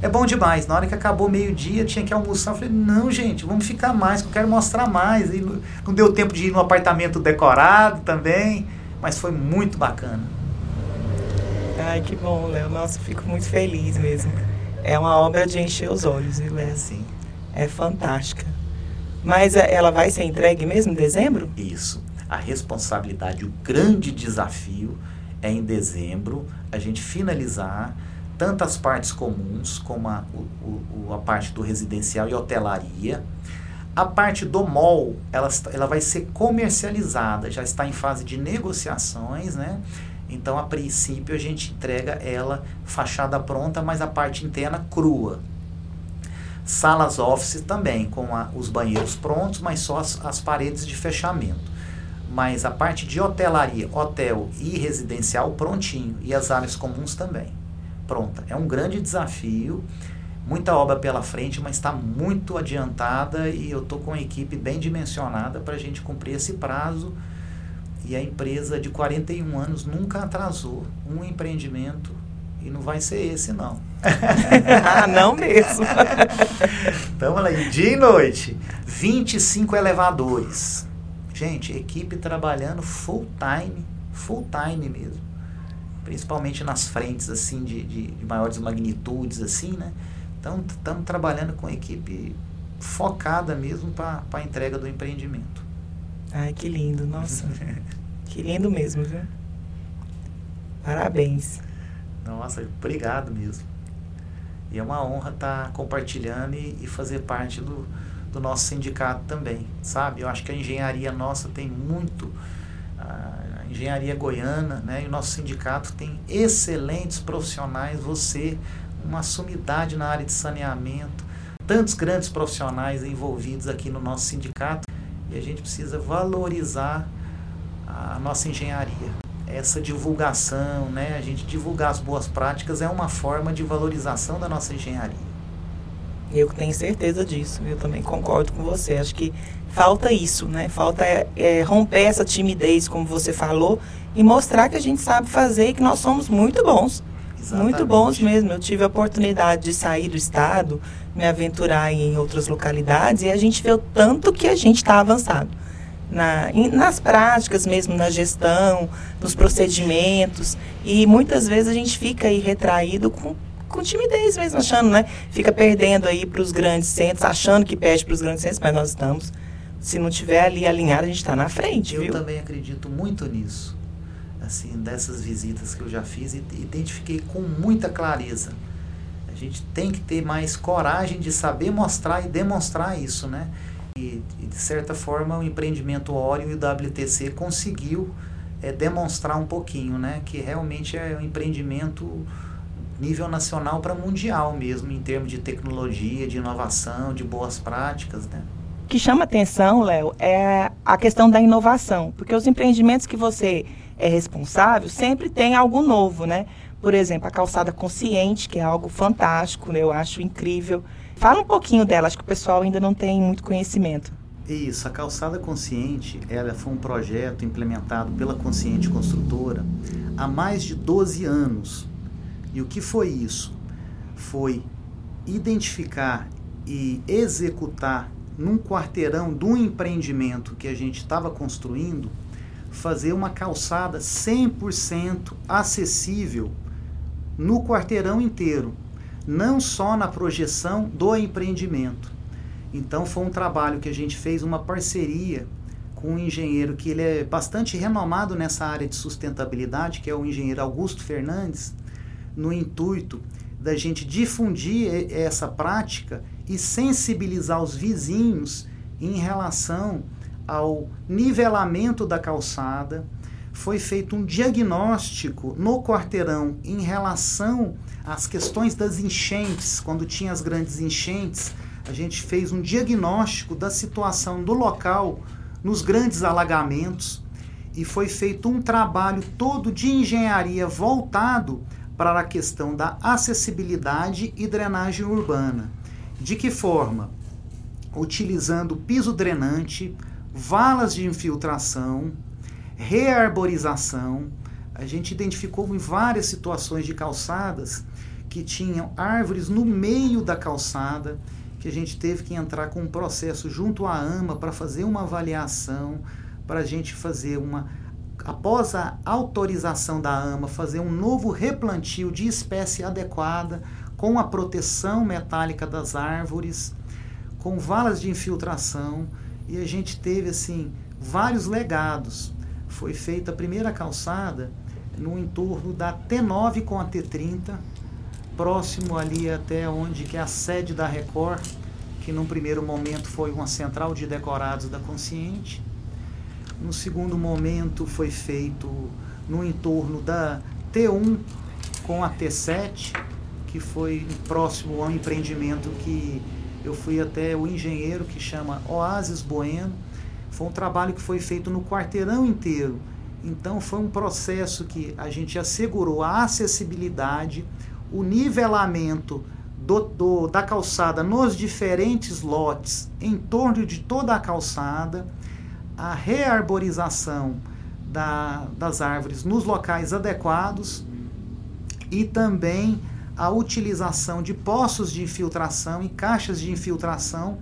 é bom demais. Na hora que acabou meio-dia, tinha que almoçar. Eu falei, não, gente, vamos ficar mais, que eu quero mostrar mais. E não deu tempo de ir no apartamento decorado também, mas foi muito bacana. Ai, que bom, Léo. Nossa, fico muito feliz mesmo. É uma obra de encher os olhos, viu, Léo? É, sim. É fantástica. Mas é, ela vai ser entregue mesmo em dezembro? Isso. A responsabilidade, o grande desafio é em dezembro a gente finalizar tanto as partes comuns, como a, o, o, a parte do residencial e hotelaria. A parte do mall, ela, ela vai ser comercializada, já está em fase de negociações, né? Então, a princípio, a gente entrega ela fachada pronta, mas a parte interna crua. Salas office também, com a, os banheiros prontos, mas só as, as paredes de fechamento. Mas a parte de hotelaria, hotel e residencial prontinho, e as áreas comuns também pronta. É um grande desafio, muita obra pela frente, mas está muito adiantada e eu estou com uma equipe bem dimensionada para a gente cumprir esse prazo. E a empresa de 41 anos nunca atrasou um empreendimento e não vai ser esse, não. ah, não mesmo. Estamos lá, dia e noite. 25 elevadores. Gente, equipe trabalhando full time, full time mesmo principalmente nas frentes assim de, de, de maiores magnitudes assim, né? Então estamos trabalhando com a equipe focada mesmo para a entrega do empreendimento. Ai, que lindo, nossa. que lindo mesmo, viu? Parabéns. Nossa, obrigado mesmo. E é uma honra estar tá compartilhando e, e fazer parte do, do nosso sindicato também, sabe? Eu acho que a engenharia nossa tem muito a engenharia goiana, né, e o nosso sindicato tem excelentes profissionais, você, uma sumidade na área de saneamento, tantos grandes profissionais envolvidos aqui no nosso sindicato, e a gente precisa valorizar a nossa engenharia. Essa divulgação, né, a gente divulgar as boas práticas é uma forma de valorização da nossa engenharia. Eu tenho certeza disso, eu também concordo com você. Acho que falta isso, né? Falta é, romper essa timidez, como você falou, e mostrar que a gente sabe fazer e que nós somos muito bons. Exatamente. Muito bons mesmo. Eu tive a oportunidade de sair do estado, me aventurar em outras localidades e a gente vê o tanto que a gente está avançado. Na, em, nas práticas mesmo, na gestão, nos procedimentos. E muitas vezes a gente fica aí retraído com, com timidez mesmo, achando, né? Fica perdendo aí para os grandes centros, achando que perde para os grandes centros, mas nós estamos. Se não tiver ali alinhado, a gente está na frente, Eu viu? também acredito muito nisso assim, dessas visitas que eu já fiz e identifiquei com muita clareza. A gente tem que ter mais coragem de saber mostrar e demonstrar isso, né? E, e de certa forma o empreendimento Oreo e o WTC conseguiu é, demonstrar um pouquinho, né? Que realmente é um empreendimento nível nacional para mundial mesmo, em termos de tecnologia, de inovação, de boas práticas, né? Que chama atenção, Léo, é a questão da inovação, porque os empreendimentos que você é responsável, sempre tem algo novo, né? Por exemplo, a calçada consciente, que é algo fantástico, eu acho incrível. Fala um pouquinho dela, acho que o pessoal ainda não tem muito conhecimento. Isso, a calçada consciente, ela foi um projeto implementado pela Consciente Construtora há mais de 12 anos. E o que foi isso? Foi identificar e executar num quarteirão do empreendimento que a gente estava construindo fazer uma calçada 100% acessível no quarteirão inteiro, não só na projeção do empreendimento. Então foi um trabalho que a gente fez uma parceria com um engenheiro que ele é bastante renomado nessa área de sustentabilidade, que é o engenheiro Augusto Fernandes, no intuito da gente difundir essa prática e sensibilizar os vizinhos em relação ao nivelamento da calçada, foi feito um diagnóstico no quarteirão em relação às questões das enchentes, quando tinha as grandes enchentes, a gente fez um diagnóstico da situação do local nos grandes alagamentos e foi feito um trabalho todo de engenharia voltado para a questão da acessibilidade e drenagem urbana. De que forma? Utilizando piso drenante, valas de infiltração, rearborização. A gente identificou em várias situações de calçadas que tinham árvores no meio da calçada, que a gente teve que entrar com um processo junto à AMA para fazer uma avaliação, para a gente fazer uma após a autorização da AMA, fazer um novo replantio de espécie adequada, com a proteção metálica das árvores, com valas de infiltração, e a gente teve assim vários legados. Foi feita a primeira calçada no entorno da T9 com a T30, próximo ali até onde que é a sede da Record, que num primeiro momento foi uma central de decorados da Consciente. No segundo momento foi feito no entorno da T1 com a T7, que foi próximo ao empreendimento que eu fui até o engenheiro que chama Oasis Bueno. Foi um trabalho que foi feito no quarteirão inteiro. Então foi um processo que a gente assegurou a acessibilidade, o nivelamento do, do, da calçada nos diferentes lotes em torno de toda a calçada, a rearborização da, das árvores nos locais adequados e também a utilização de poços de infiltração e caixas de infiltração,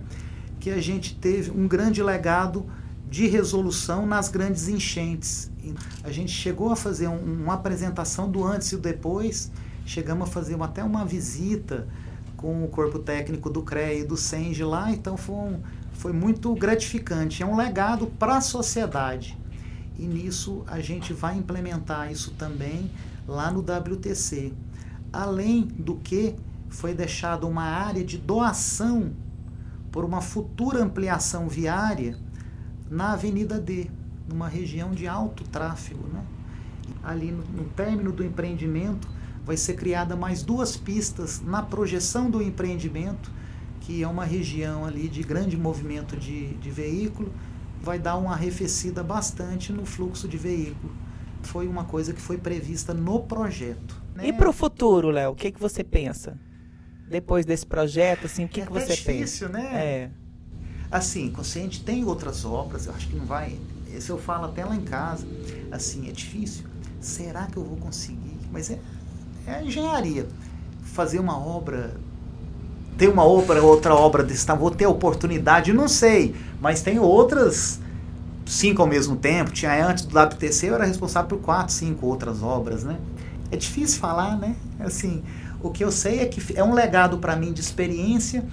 que a gente teve um grande legado de resolução nas grandes enchentes. A gente chegou a fazer um, uma apresentação do antes e depois, chegamos a fazer até uma visita com o corpo técnico do CREA e do SENGE lá, então foi, um, foi muito gratificante. É um legado para a sociedade. E nisso a gente vai implementar isso também lá no WTC além do que foi deixada uma área de doação por uma futura ampliação viária na Avenida D, numa região de alto tráfego. Né? Ali no, no término do empreendimento vai ser criada mais duas pistas na projeção do empreendimento, que é uma região ali de grande movimento de, de veículo, vai dar uma arrefecida bastante no fluxo de veículo. Foi uma coisa que foi prevista no projeto. Né? E para o futuro, Léo, o que, que você pensa? Depois desse projeto, assim, o que, é que você difícil, pensa? né? É. Assim, consciente tem outras obras, eu acho que não vai. Esse eu falo até lá em casa. Assim, é difícil. Será que eu vou conseguir? Mas é, é a engenharia. Fazer uma obra, ter uma obra, outra obra desse tamanho, vou ter oportunidade, não sei, mas tem outras cinco ao mesmo tempo. Tinha antes do WTC, eu era responsável por quatro, cinco outras obras, né? É difícil falar, né? Assim, o que eu sei é que é um legado para mim de experiência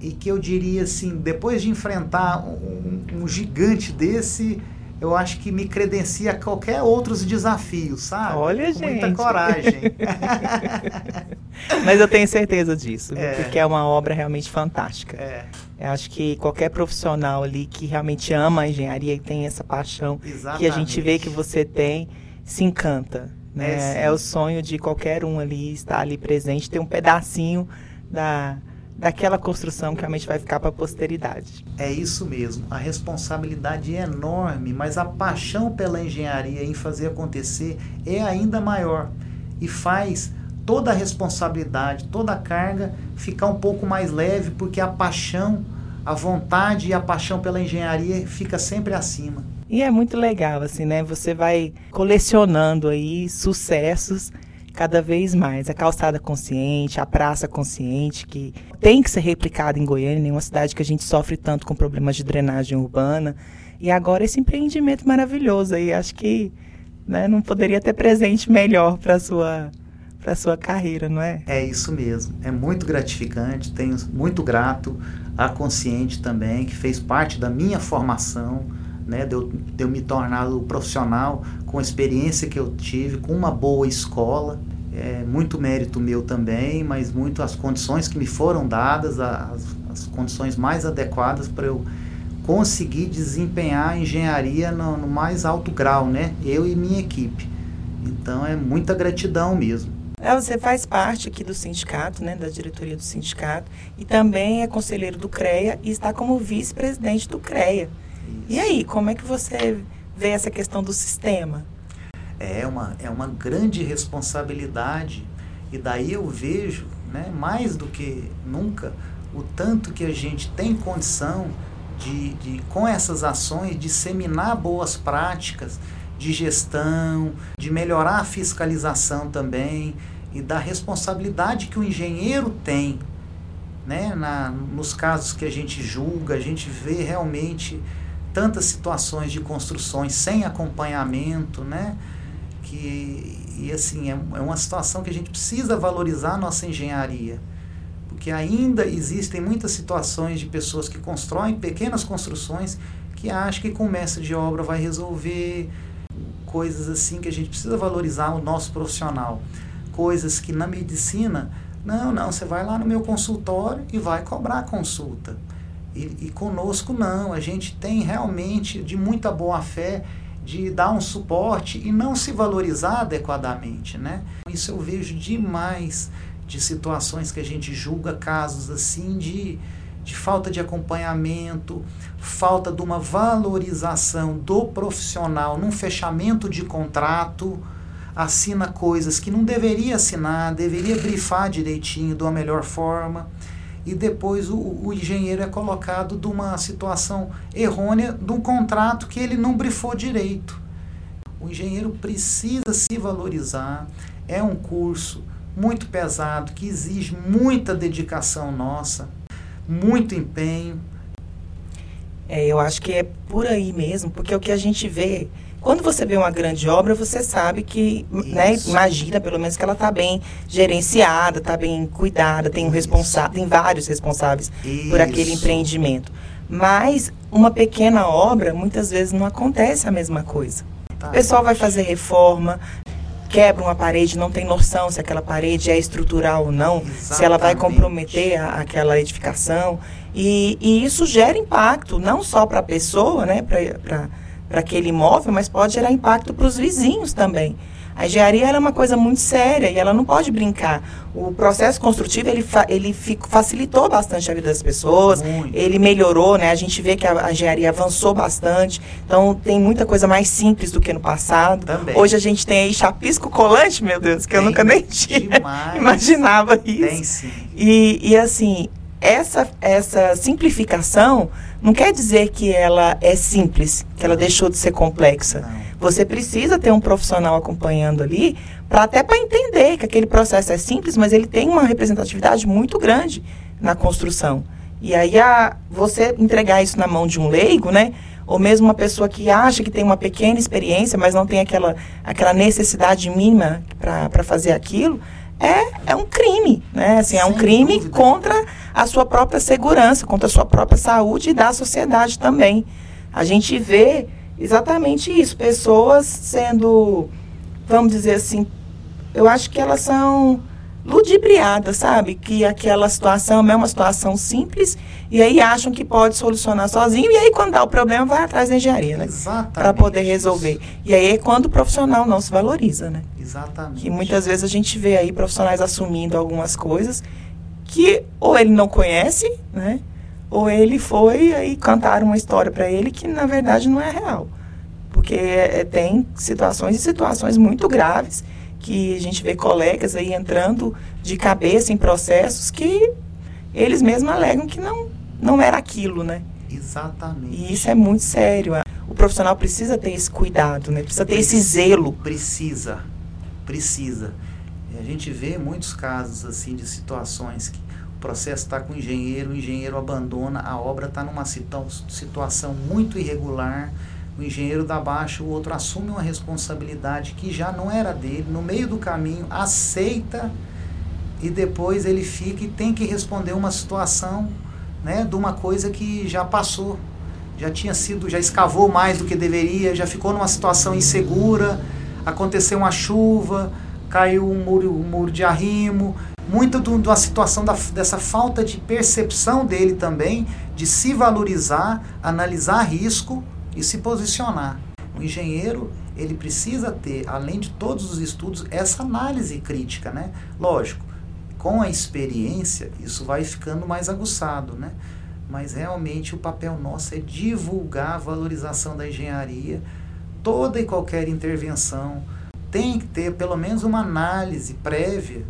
e que eu diria assim, depois de enfrentar um, um gigante desse, eu acho que me credencia a qualquer outros desafios, sabe? Olha, Com gente. muita coragem. Mas eu tenho certeza disso, É. porque é uma obra realmente fantástica. é, Eu acho que qualquer profissional ali que realmente ama a engenharia e tem essa paixão exatamente. que a gente vê que você tem, se encanta. É, Né? sim. É, o sonho de qualquer um ali estar ali presente, ter um pedacinho da, daquela construção que realmente vai ficar para a posteridade. É isso mesmo. A responsabilidade é enorme, mas a paixão pela engenharia em fazer acontecer é ainda maior e faz toda a responsabilidade, toda a carga ficar um pouco mais leve, porque a paixão, a vontade e a paixão pela engenharia fica sempre acima. E é muito legal, assim, né? Você vai colecionando aí sucessos cada vez mais. A calçada consciente, a praça consciente, que tem que ser replicada em Goiânia, em uma cidade que a gente sofre tanto com problemas de drenagem urbana. E agora esse empreendimento maravilhoso aí, acho que né, não poderia ter presente melhor para sua para sua carreira, não é? É isso mesmo. É muito gratificante. Tenho muito grato à Consciente também, que fez parte da minha formação, né? De eu, de eu me tornar o profissional com a experiência que eu tive, com uma boa escola. É muito mérito meu também, mas muito as condições que me foram dadas, as, as condições mais adequadas para eu conseguir desempenhar a engenharia no, no mais alto grau, né? Eu e minha equipe. Então é muita gratidão mesmo. É, você faz parte aqui do sindicato, né, da diretoria do sindicato, e também é conselheiro do CREA e está como vice-presidente do CREA. E aí, como é que você vê essa questão do sistema? É uma, é uma grande responsabilidade e daí eu vejo, né, mais do que nunca, o tanto que a gente tem condição de, de com essas ações, disseminar boas práticas de gestão, de melhorar a fiscalização também e da responsabilidade que o engenheiro tem. Né, na, nos casos que a gente julga, a gente vê realmente tantas situações de construções sem acompanhamento, né? Que, e assim, é, é uma situação que a gente precisa valorizar a nossa engenharia. Porque ainda existem muitas situações de pessoas que constroem pequenas construções que acham que com mestre de obra vai resolver coisas assim que a gente precisa valorizar o nosso profissional. Coisas que na medicina, não, não, você vai lá no meu consultório e vai cobrar a consulta. E, e conosco não, a gente tem realmente de muita boa fé de dar um suporte e não se valorizar adequadamente, né? Isso eu vejo demais de situações que a gente julga casos assim de, de falta de acompanhamento, falta de uma valorização do profissional num fechamento de contrato, assina coisas que não deveria assinar, deveria brifar direitinho, de uma melhor forma e depois o, o, engenheiro é colocado de uma situação errônea de um contrato que ele não brifou direito. O engenheiro precisa se valorizar, é um curso muito pesado que exige muita dedicação nossa, muito empenho. É, eu acho que é por aí mesmo, porque o que a gente vê quando você vê uma grande obra, você sabe que, né, imagina pelo menos que ela está bem gerenciada, está bem cuidada, tem um responsável, tem vários responsáveis Isso. por aquele empreendimento. Mas uma pequena obra, muitas vezes não acontece a mesma coisa. Tá. O pessoal vai fazer reforma, quebra uma parede, não tem noção se aquela parede é estrutural ou não, Exatamente. se ela vai comprometer a, aquela edificação. E, e, isso gera impacto, não só para a pessoa, né, para para aquele imóvel, mas pode gerar impacto para os vizinhos também. A engenharia é uma coisa muito séria e ela não pode brincar. O processo construtivo ele, fa ele fico, facilitou bastante a vida das pessoas, Muito. ele melhorou, né? A gente vê que a, a, engenharia avançou bastante, então tem muita coisa mais simples do que no passado. Também. Hoje a gente tem aí chapisco colante, meu Deus, que tem eu nunca nem tinha demais. imaginava isso. Tem sim. E, e assim, essa, essa simplificação não quer dizer que ela é simples, que ela deixou de ser complexa. Você precisa ter um profissional acompanhando ali para até para entender que aquele processo é simples, mas ele tem uma representatividade muito grande na construção. E aí a, você entregar isso na mão de um leigo, né? Ou mesmo uma pessoa que acha que tem uma pequena experiência, mas não tem aquela, aquela necessidade mínima para fazer aquilo, é, é um crime, né? Assim, é um crime dúvida. contra a sua própria segurança, contra a sua própria saúde e da sociedade também. A gente vê exatamente isso, pessoas sendo, vamos dizer assim, eu acho que elas são ludibriadas, sabe? Que aquela situação é uma situação simples e aí acham que pode solucionar sozinho e aí quando dá o problema vai atrás da engenharia, né? Para poder resolver. E aí é quando o profissional não se valoriza, né? Exatamente. Que muitas vezes a gente vê aí profissionais assumindo algumas coisas que ou ele não conhece, né? Ou ele foi e cantaram uma história para ele que na verdade não é real. Porque é, tem situações e situações muito graves que a gente vê colegas aí entrando de cabeça em processos que eles mesmos alegam que não, não era aquilo, né? Exatamente. E isso é muito sério. O profissional precisa ter esse cuidado, né? Precisa ter esse zelo. Precisa, precisa. A gente vê muitos casos assim de situações que o processo está com o engenheiro, o engenheiro abandona, a obra está numa situação muito irregular, o engenheiro dá baixa, o outro assume uma responsabilidade que já não era dele, no meio do caminho, aceita e depois ele fica e tem que responder uma situação né, de uma coisa que já passou, já tinha sido, já escavou mais do que deveria, já ficou numa situação insegura, aconteceu uma chuva, caiu um muro, um muro de arrimo, muito do, da situação da, dessa falta de percepção dele também, de se valorizar, analisar risco e se posicionar. O engenheiro, ele precisa ter, além de todos os estudos, essa análise crítica, né? Lógico, com a experiência, isso vai ficando mais aguçado, né? Mas realmente o papel nosso é divulgar a valorização da engenharia, toda e qualquer intervenção tem que ter pelo menos uma análise prévia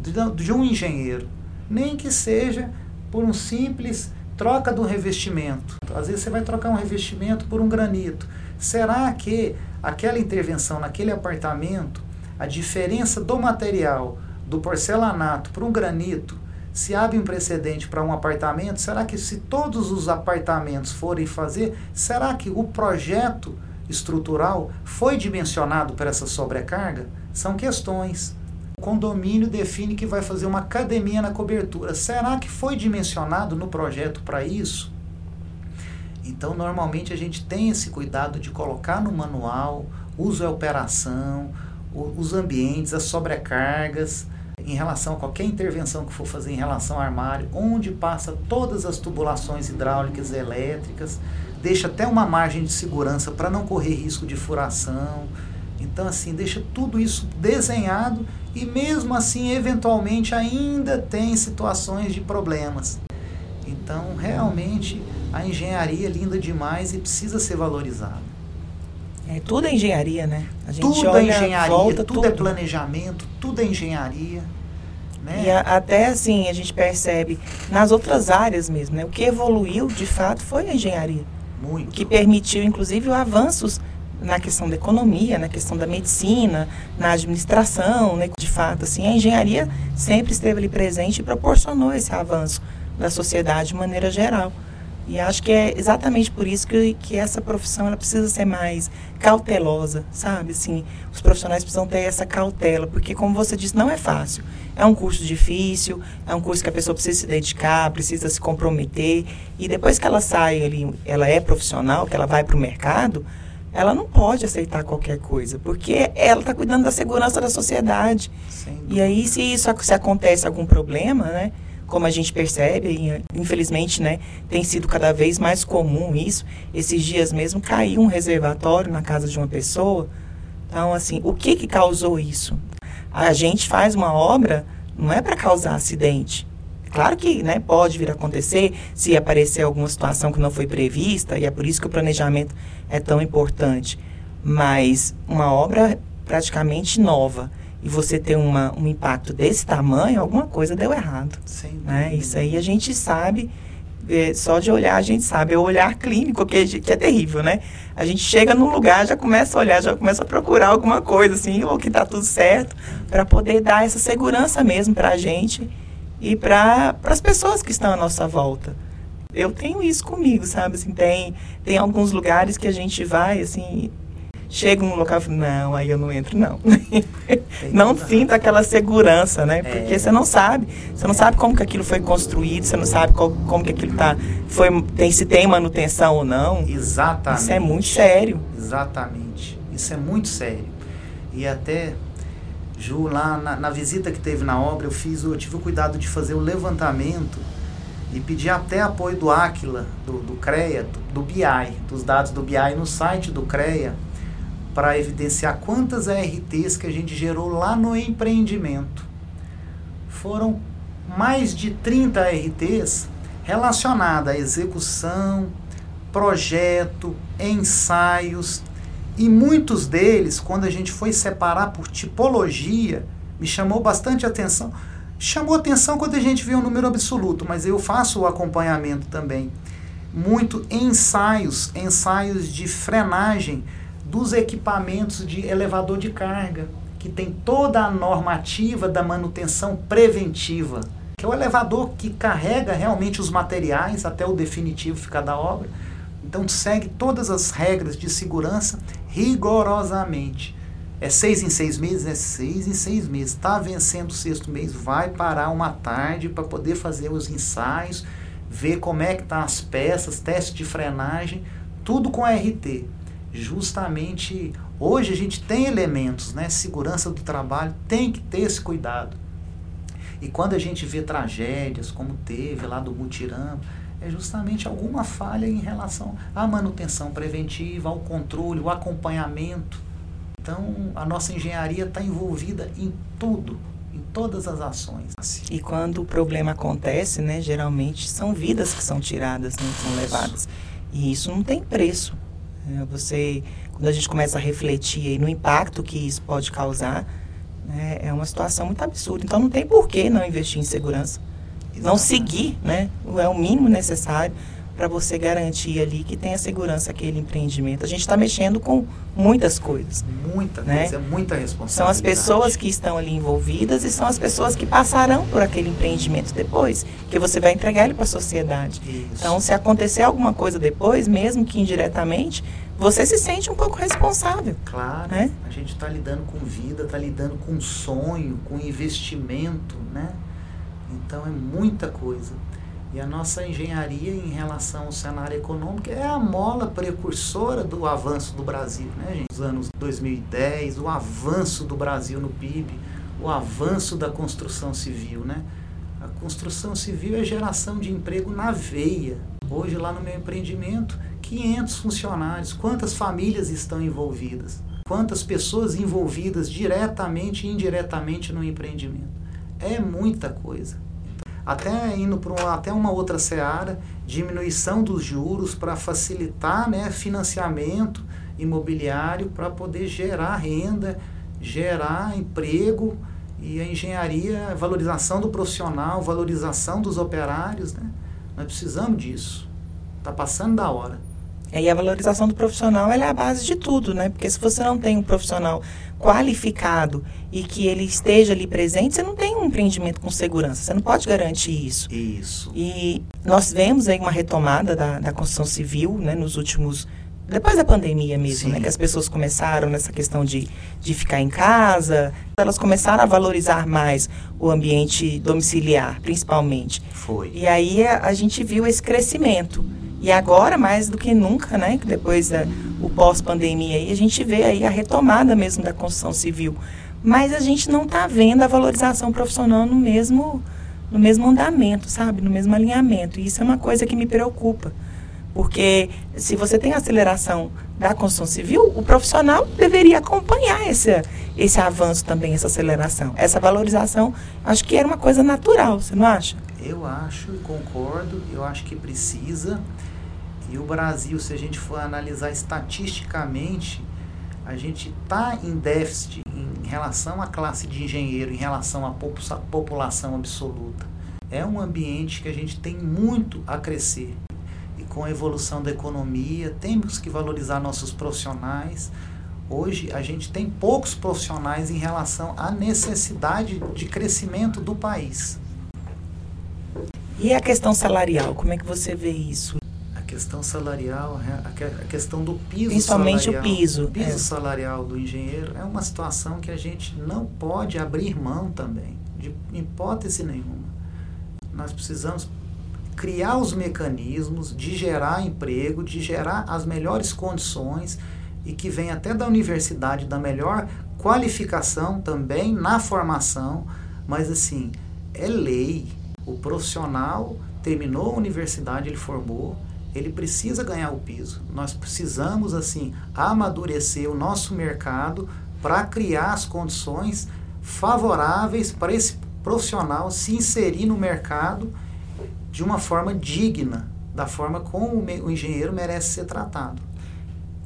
de, de um engenheiro, nem que seja por um simples troca do revestimento. Às vezes você vai trocar um revestimento por um granito. Será que aquela intervenção naquele apartamento, a diferença do material do porcelanato para um granito, se abre um precedente para um apartamento, será que se todos os apartamentos forem fazer, será que o projeto estrutural foi dimensionado para essa sobrecarga? São questões condomínio define que vai fazer uma academia na cobertura. Será que foi dimensionado no projeto para isso? Então, normalmente a gente tem esse cuidado de colocar no manual uso e operação, os ambientes, as sobrecargas, em relação a qualquer intervenção que for fazer em relação ao armário, onde passa todas as tubulações hidráulicas e elétricas, deixa até uma margem de segurança para não correr risco de furação. Então, assim, deixa tudo isso desenhado e mesmo assim, eventualmente, ainda tem situações de problemas. Então, realmente, a engenharia é linda demais e precisa ser valorizada. É, tudo é engenharia, né? A gente tudo é engenharia, volta, tudo, é tudo, é planejamento, tudo é engenharia. Né? E a, até assim, a gente percebe nas outras áreas mesmo, né? O que evoluiu, de fato, foi a engenharia. Muito. Que permitiu, inclusive, avanços na questão da economia, na questão da medicina, na administração, né? de fato, assim, a engenharia sempre esteve ali presente e proporcionou esse avanço da sociedade de maneira geral. E acho que é exatamente por isso que, que essa profissão ela precisa ser mais cautelosa, sabe? Assim, os profissionais precisam ter essa cautela, porque, como você disse, não é fácil. É um curso difícil, é um curso que a pessoa precisa se dedicar, precisa se comprometer. E depois que ela sai ali, ela é profissional, que ela vai para o mercado, ela não pode aceitar qualquer coisa, porque ela está cuidando da segurança da sociedade. E aí, se isso se acontece algum problema, né? Como a gente percebe, infelizmente, né, tem sido cada vez mais comum isso. Esses dias mesmo caiu um reservatório na casa de uma pessoa. Então, assim, o que que causou isso? A gente faz uma obra não é para causar acidente. Claro que né, pode vir a acontecer se aparecer alguma situação que não foi prevista, e é por isso que o planejamento é tão importante. Mas uma obra praticamente nova e você ter uma, um impacto desse tamanho, alguma coisa deu errado. Sim, né? Isso aí a gente sabe é, só de olhar a gente sabe, é o olhar clínico que, que é terrível, né? A gente chega num lugar, já começa a olhar, já começa a procurar alguma coisa, assim, ou que tá tudo certo, para poder dar essa segurança mesmo para a gente e para as pessoas que estão à nossa volta. Eu tenho isso comigo, sabe? Assim, tem, tem alguns lugares que a gente vai, assim, chega um local e fala, não, aí eu não entro, não. não sinta aquela segurança, né? Porque é. você não sabe. Você não sabe como que aquilo foi construído, você não sabe qual, como que aquilo tá, foi, tem, se tem manutenção ou não. Exatamente. Isso é muito sério. Exatamente. Isso é muito sério. E até, Ju, lá na, na visita que teve na obra, eu fiz, eu tive o cuidado de fazer o levantamento e pedi até apoio do Aquila, do, do CREA, do, do BI, dos dados do BI no site do CREA para evidenciar quantas ARTs que a gente gerou lá no empreendimento. Foram mais de 30 ARTs relacionadas à execução, projeto, ensaios, e muitos deles, quando a gente foi separar por tipologia, me chamou bastante atenção. Chamou atenção quando a gente vê um número absoluto, mas eu faço o acompanhamento também. Muito ensaios, ensaios de frenagem, dos equipamentos de elevador de carga, que tem toda a normativa da manutenção preventiva, que é o elevador que carrega realmente os materiais até o definitivo ficar da obra. Então segue todas as regras de segurança rigorosamente. É seis em seis meses? É seis em seis meses. Está vencendo o sexto mês, vai parar uma tarde para poder fazer os ensaios, ver como é que estão tá as peças, teste de frenagem, tudo com RT justamente hoje a gente tem elementos, né? Segurança do trabalho tem que ter esse cuidado. E quando a gente vê tragédias como teve lá do mutirão, é justamente alguma falha em relação à manutenção preventiva, ao controle, o acompanhamento. Então, a nossa engenharia está envolvida em tudo, em todas as ações. E quando o problema acontece, né, geralmente são vidas que são tiradas, né, são levadas. E isso não tem preço. É, você, quando a gente começa a refletir no impacto que isso pode causar, né, é uma situação muito absurda. Então não tem por que não investir em segurança. Exatamente. Não seguir, né? É o mínimo necessário para você garantir ali que tenha segurança aquele empreendimento. A gente está mexendo com muitas coisas. Muita né? coisa, é muita responsabilidade. São as pessoas que estão ali envolvidas e são as pessoas que passarão por aquele empreendimento depois, que você vai entregar ele para a sociedade. Isso. Então, se acontecer alguma coisa depois, mesmo que indiretamente, você se sente um pouco responsável. Claro, né? a gente está lidando com vida, está lidando com sonho, com investimento, né? Então é muita coisa. E a nossa engenharia em relação ao cenário econômico é a mola precursora do avanço do Brasil, né, gente? Nos anos 2010, o avanço do Brasil no PIB, o avanço da construção civil, né? A construção civil é geração de emprego na veia. Hoje, lá no meu empreendimento, 500 funcionários. Quantas famílias estão envolvidas? Quantas pessoas envolvidas diretamente e indiretamente no empreendimento? É muita coisa até indo para até uma outra seara, diminuição dos juros para facilitar né, financiamento imobiliário para poder gerar renda, gerar emprego e a engenharia, valorização do profissional, valorização dos operários. Né? Nós precisamos disso. Está passando da hora. E a valorização do profissional é a base de tudo, né? Porque se você não tem um profissional qualificado e que ele esteja ali presente, você não tem um empreendimento com segurança. Você não pode garantir isso. Isso. E nós vemos aí uma retomada da, da construção civil, né? Nos últimos depois da pandemia mesmo, né, que as pessoas começaram nessa questão de, de ficar em casa, elas começaram a valorizar mais o ambiente domiciliar, principalmente. Foi. E aí a, a gente viu esse crescimento. E agora, mais do que nunca, né, depois da o pós-pandemia, a gente vê aí a retomada mesmo da construção civil. Mas a gente não está vendo a valorização profissional no mesmo, no mesmo andamento, sabe? No mesmo alinhamento. E isso é uma coisa que me preocupa. Porque se você tem aceleração da construção civil, o profissional deveria acompanhar esse, esse avanço também, essa aceleração. Essa valorização, acho que era uma coisa natural, você não acha? Eu acho concordo, eu acho que precisa. E o Brasil, se a gente for analisar estatisticamente, a gente está em déficit em relação à classe de engenheiro, em relação à população absoluta. é um ambiente que a gente tem muito a crescer. E com a evolução da economia, temos que valorizar nossos profissionais. Hoje a gente tem poucos profissionais em relação à necessidade de crescimento do país. E a questão salarial, como é que você vê isso? A questão salarial, a questão do piso Principalmente salarial. o piso. O piso é. salarial do engenheiro é uma situação que a gente não pode abrir mão também, de hipótese nenhuma. Nós precisamos criar os mecanismos de gerar emprego, de gerar as melhores condições e que vem até da universidade da melhor qualificação também na formação, mas assim, é lei. O profissional terminou a universidade, ele formou, ele precisa ganhar o piso. Nós precisamos assim amadurecer o nosso mercado para criar as condições favoráveis para esse profissional se inserir no mercado de uma forma digna, da forma como o engenheiro merece ser tratado.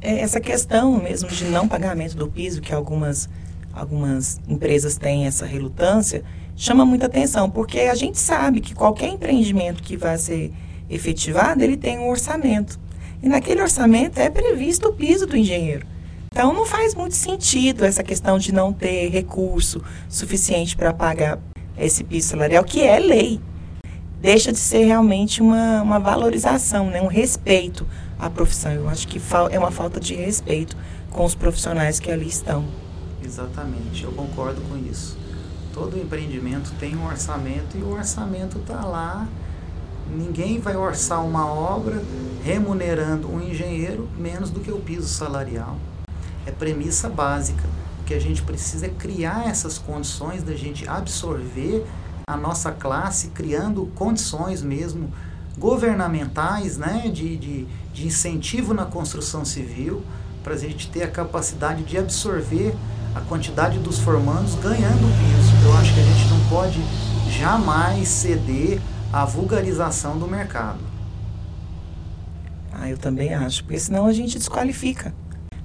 É essa questão mesmo de não pagamento do piso, que algumas, algumas empresas têm essa relutância, chama muita atenção, porque a gente sabe que qualquer empreendimento que vai ser efetivado, ele tem um orçamento. E naquele orçamento é previsto o piso do engenheiro. Então não faz muito sentido essa questão de não ter recurso suficiente para pagar esse piso salarial, que é lei. Deixa de ser realmente uma, uma valorização, né? um respeito à profissão. Eu acho que é uma falta de respeito com os profissionais que ali estão. Exatamente, eu concordo com isso. Todo empreendimento tem um orçamento e o orçamento está lá. Ninguém vai orçar uma obra remunerando um engenheiro menos do que o piso salarial. É premissa básica que a gente precisa é criar essas condições da gente absorver a nossa classe, criando condições mesmo governamentais, né, de, de, de incentivo na construção civil, para a gente ter a capacidade de absorver a quantidade dos formandos ganhando piso. Eu acho que a gente não pode jamais ceder à vulgarização do mercado. Ah, eu também acho, porque senão a gente desqualifica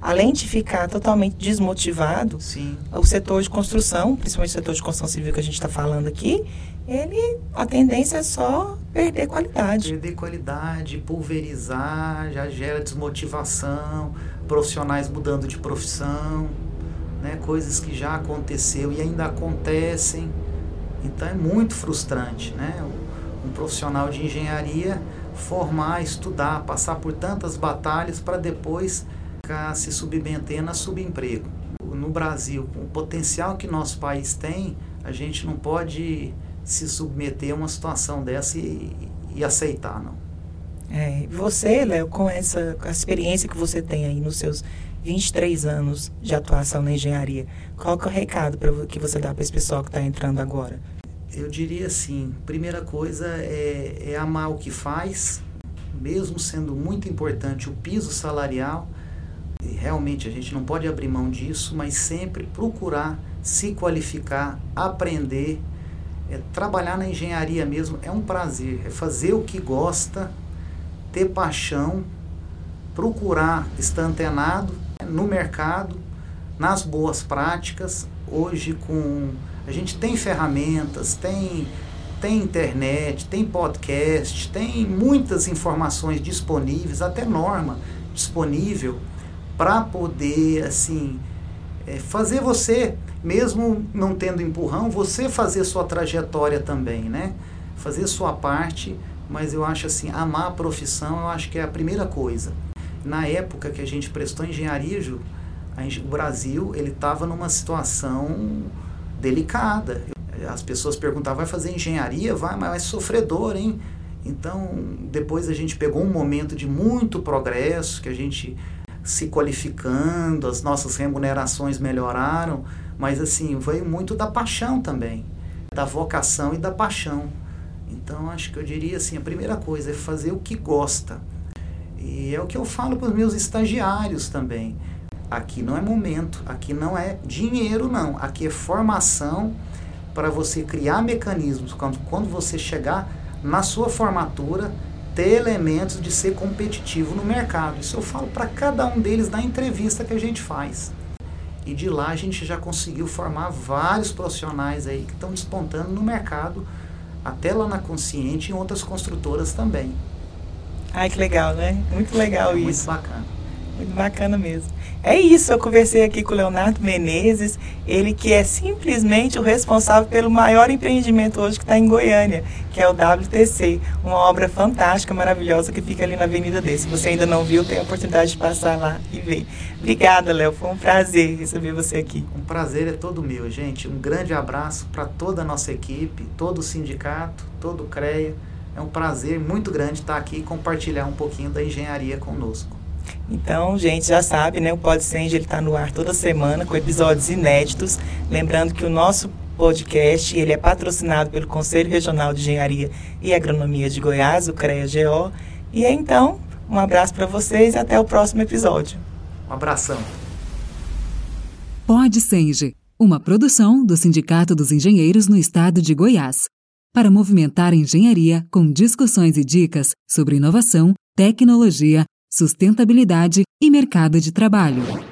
além de ficar totalmente desmotivado, Sim. o setor de construção, principalmente o setor de construção civil que a gente está falando aqui, ele a tendência é só perder qualidade. Perder qualidade, pulverizar, já gera desmotivação, profissionais mudando de profissão, né, coisas que já aconteceu e ainda acontecem. Então é muito frustrante, né? Profissional de engenharia formar, estudar, passar por tantas batalhas para depois ficar se submetendo a subemprego. No Brasil, com o potencial que nosso país tem, a gente não pode se submeter a uma situação dessa e, e aceitar, não. É, você, Léo, com essa experiência que você tem aí nos seus 23 anos de atuação na engenharia, qual que é o recado pra, que você dá para esse pessoal que está entrando agora? Eu diria assim, primeira coisa é, é amar o que faz, mesmo sendo muito importante o piso salarial, realmente a gente não pode abrir mão disso, mas sempre procurar se qualificar, aprender, é, trabalhar na engenharia mesmo é um prazer, é fazer o que gosta, ter paixão, procurar estar antenado no mercado, nas boas práticas. Hoje com a gente tem ferramentas, tem tem internet, tem podcast, tem muitas informações disponíveis, até norma disponível para poder assim é, fazer você, mesmo não tendo empurrão, você fazer sua trajetória também, né? Fazer sua parte, mas eu acho assim, amar a profissão, eu acho que é a primeira coisa. Na época que a gente prestou engenharia, o Brasil ele estava numa situação delicada. As pessoas perguntavam, vai fazer engenharia? Vai, mas é sofredor, hein? Então, depois a gente pegou um momento de muito progresso, que a gente se qualificando, as nossas remunerações melhoraram, mas assim, veio muito da paixão também, da vocação e da paixão. Então, acho que eu diria assim, a primeira coisa é fazer o que gosta. E é o que eu falo para os meus estagiários também. Aqui não é momento, aqui não é dinheiro não, aqui é formação para você criar mecanismos quando, quando você chegar na sua formatura ter elementos de ser competitivo no mercado. Isso eu falo para cada um deles na entrevista que a gente faz. E de lá a gente já conseguiu formar vários profissionais aí que estão despontando no mercado até lá na Consciente e em outras construtoras também. Ai, que legal, né? Muito legal é isso. Muito bacana. Muito bacana mesmo. É isso, eu conversei aqui com o Leonardo Menezes, ele que é simplesmente o responsável pelo maior empreendimento hoje que está em Goiânia, que é o WTC, uma obra fantástica, maravilhosa, que fica ali na Avenida D. Se você ainda não viu, tem a oportunidade de passar lá e ver. Obrigada, Léo, foi um prazer receber você aqui. Um prazer é todo meu, gente. Um grande abraço para toda a nossa equipe, todo o sindicato, todo o CREA. É um prazer muito grande estar aqui e compartilhar um pouquinho da engenharia conosco. Então, gente, já sabe, né? O Pod Senge, ele está no ar toda semana com episódios inéditos. Lembrando que o nosso podcast ele é patrocinado pelo Conselho Regional de Engenharia e Agronomia de Goiás, o CREA-GO. E é, então, um abraço para vocês e até o próximo episódio. Um abração. Pod Senge, uma produção do Sindicato dos Engenheiros no Estado de Goiás. Para movimentar a engenharia com discussões e dicas sobre inovação, tecnologia, sustentabilidade e mercado de trabalho.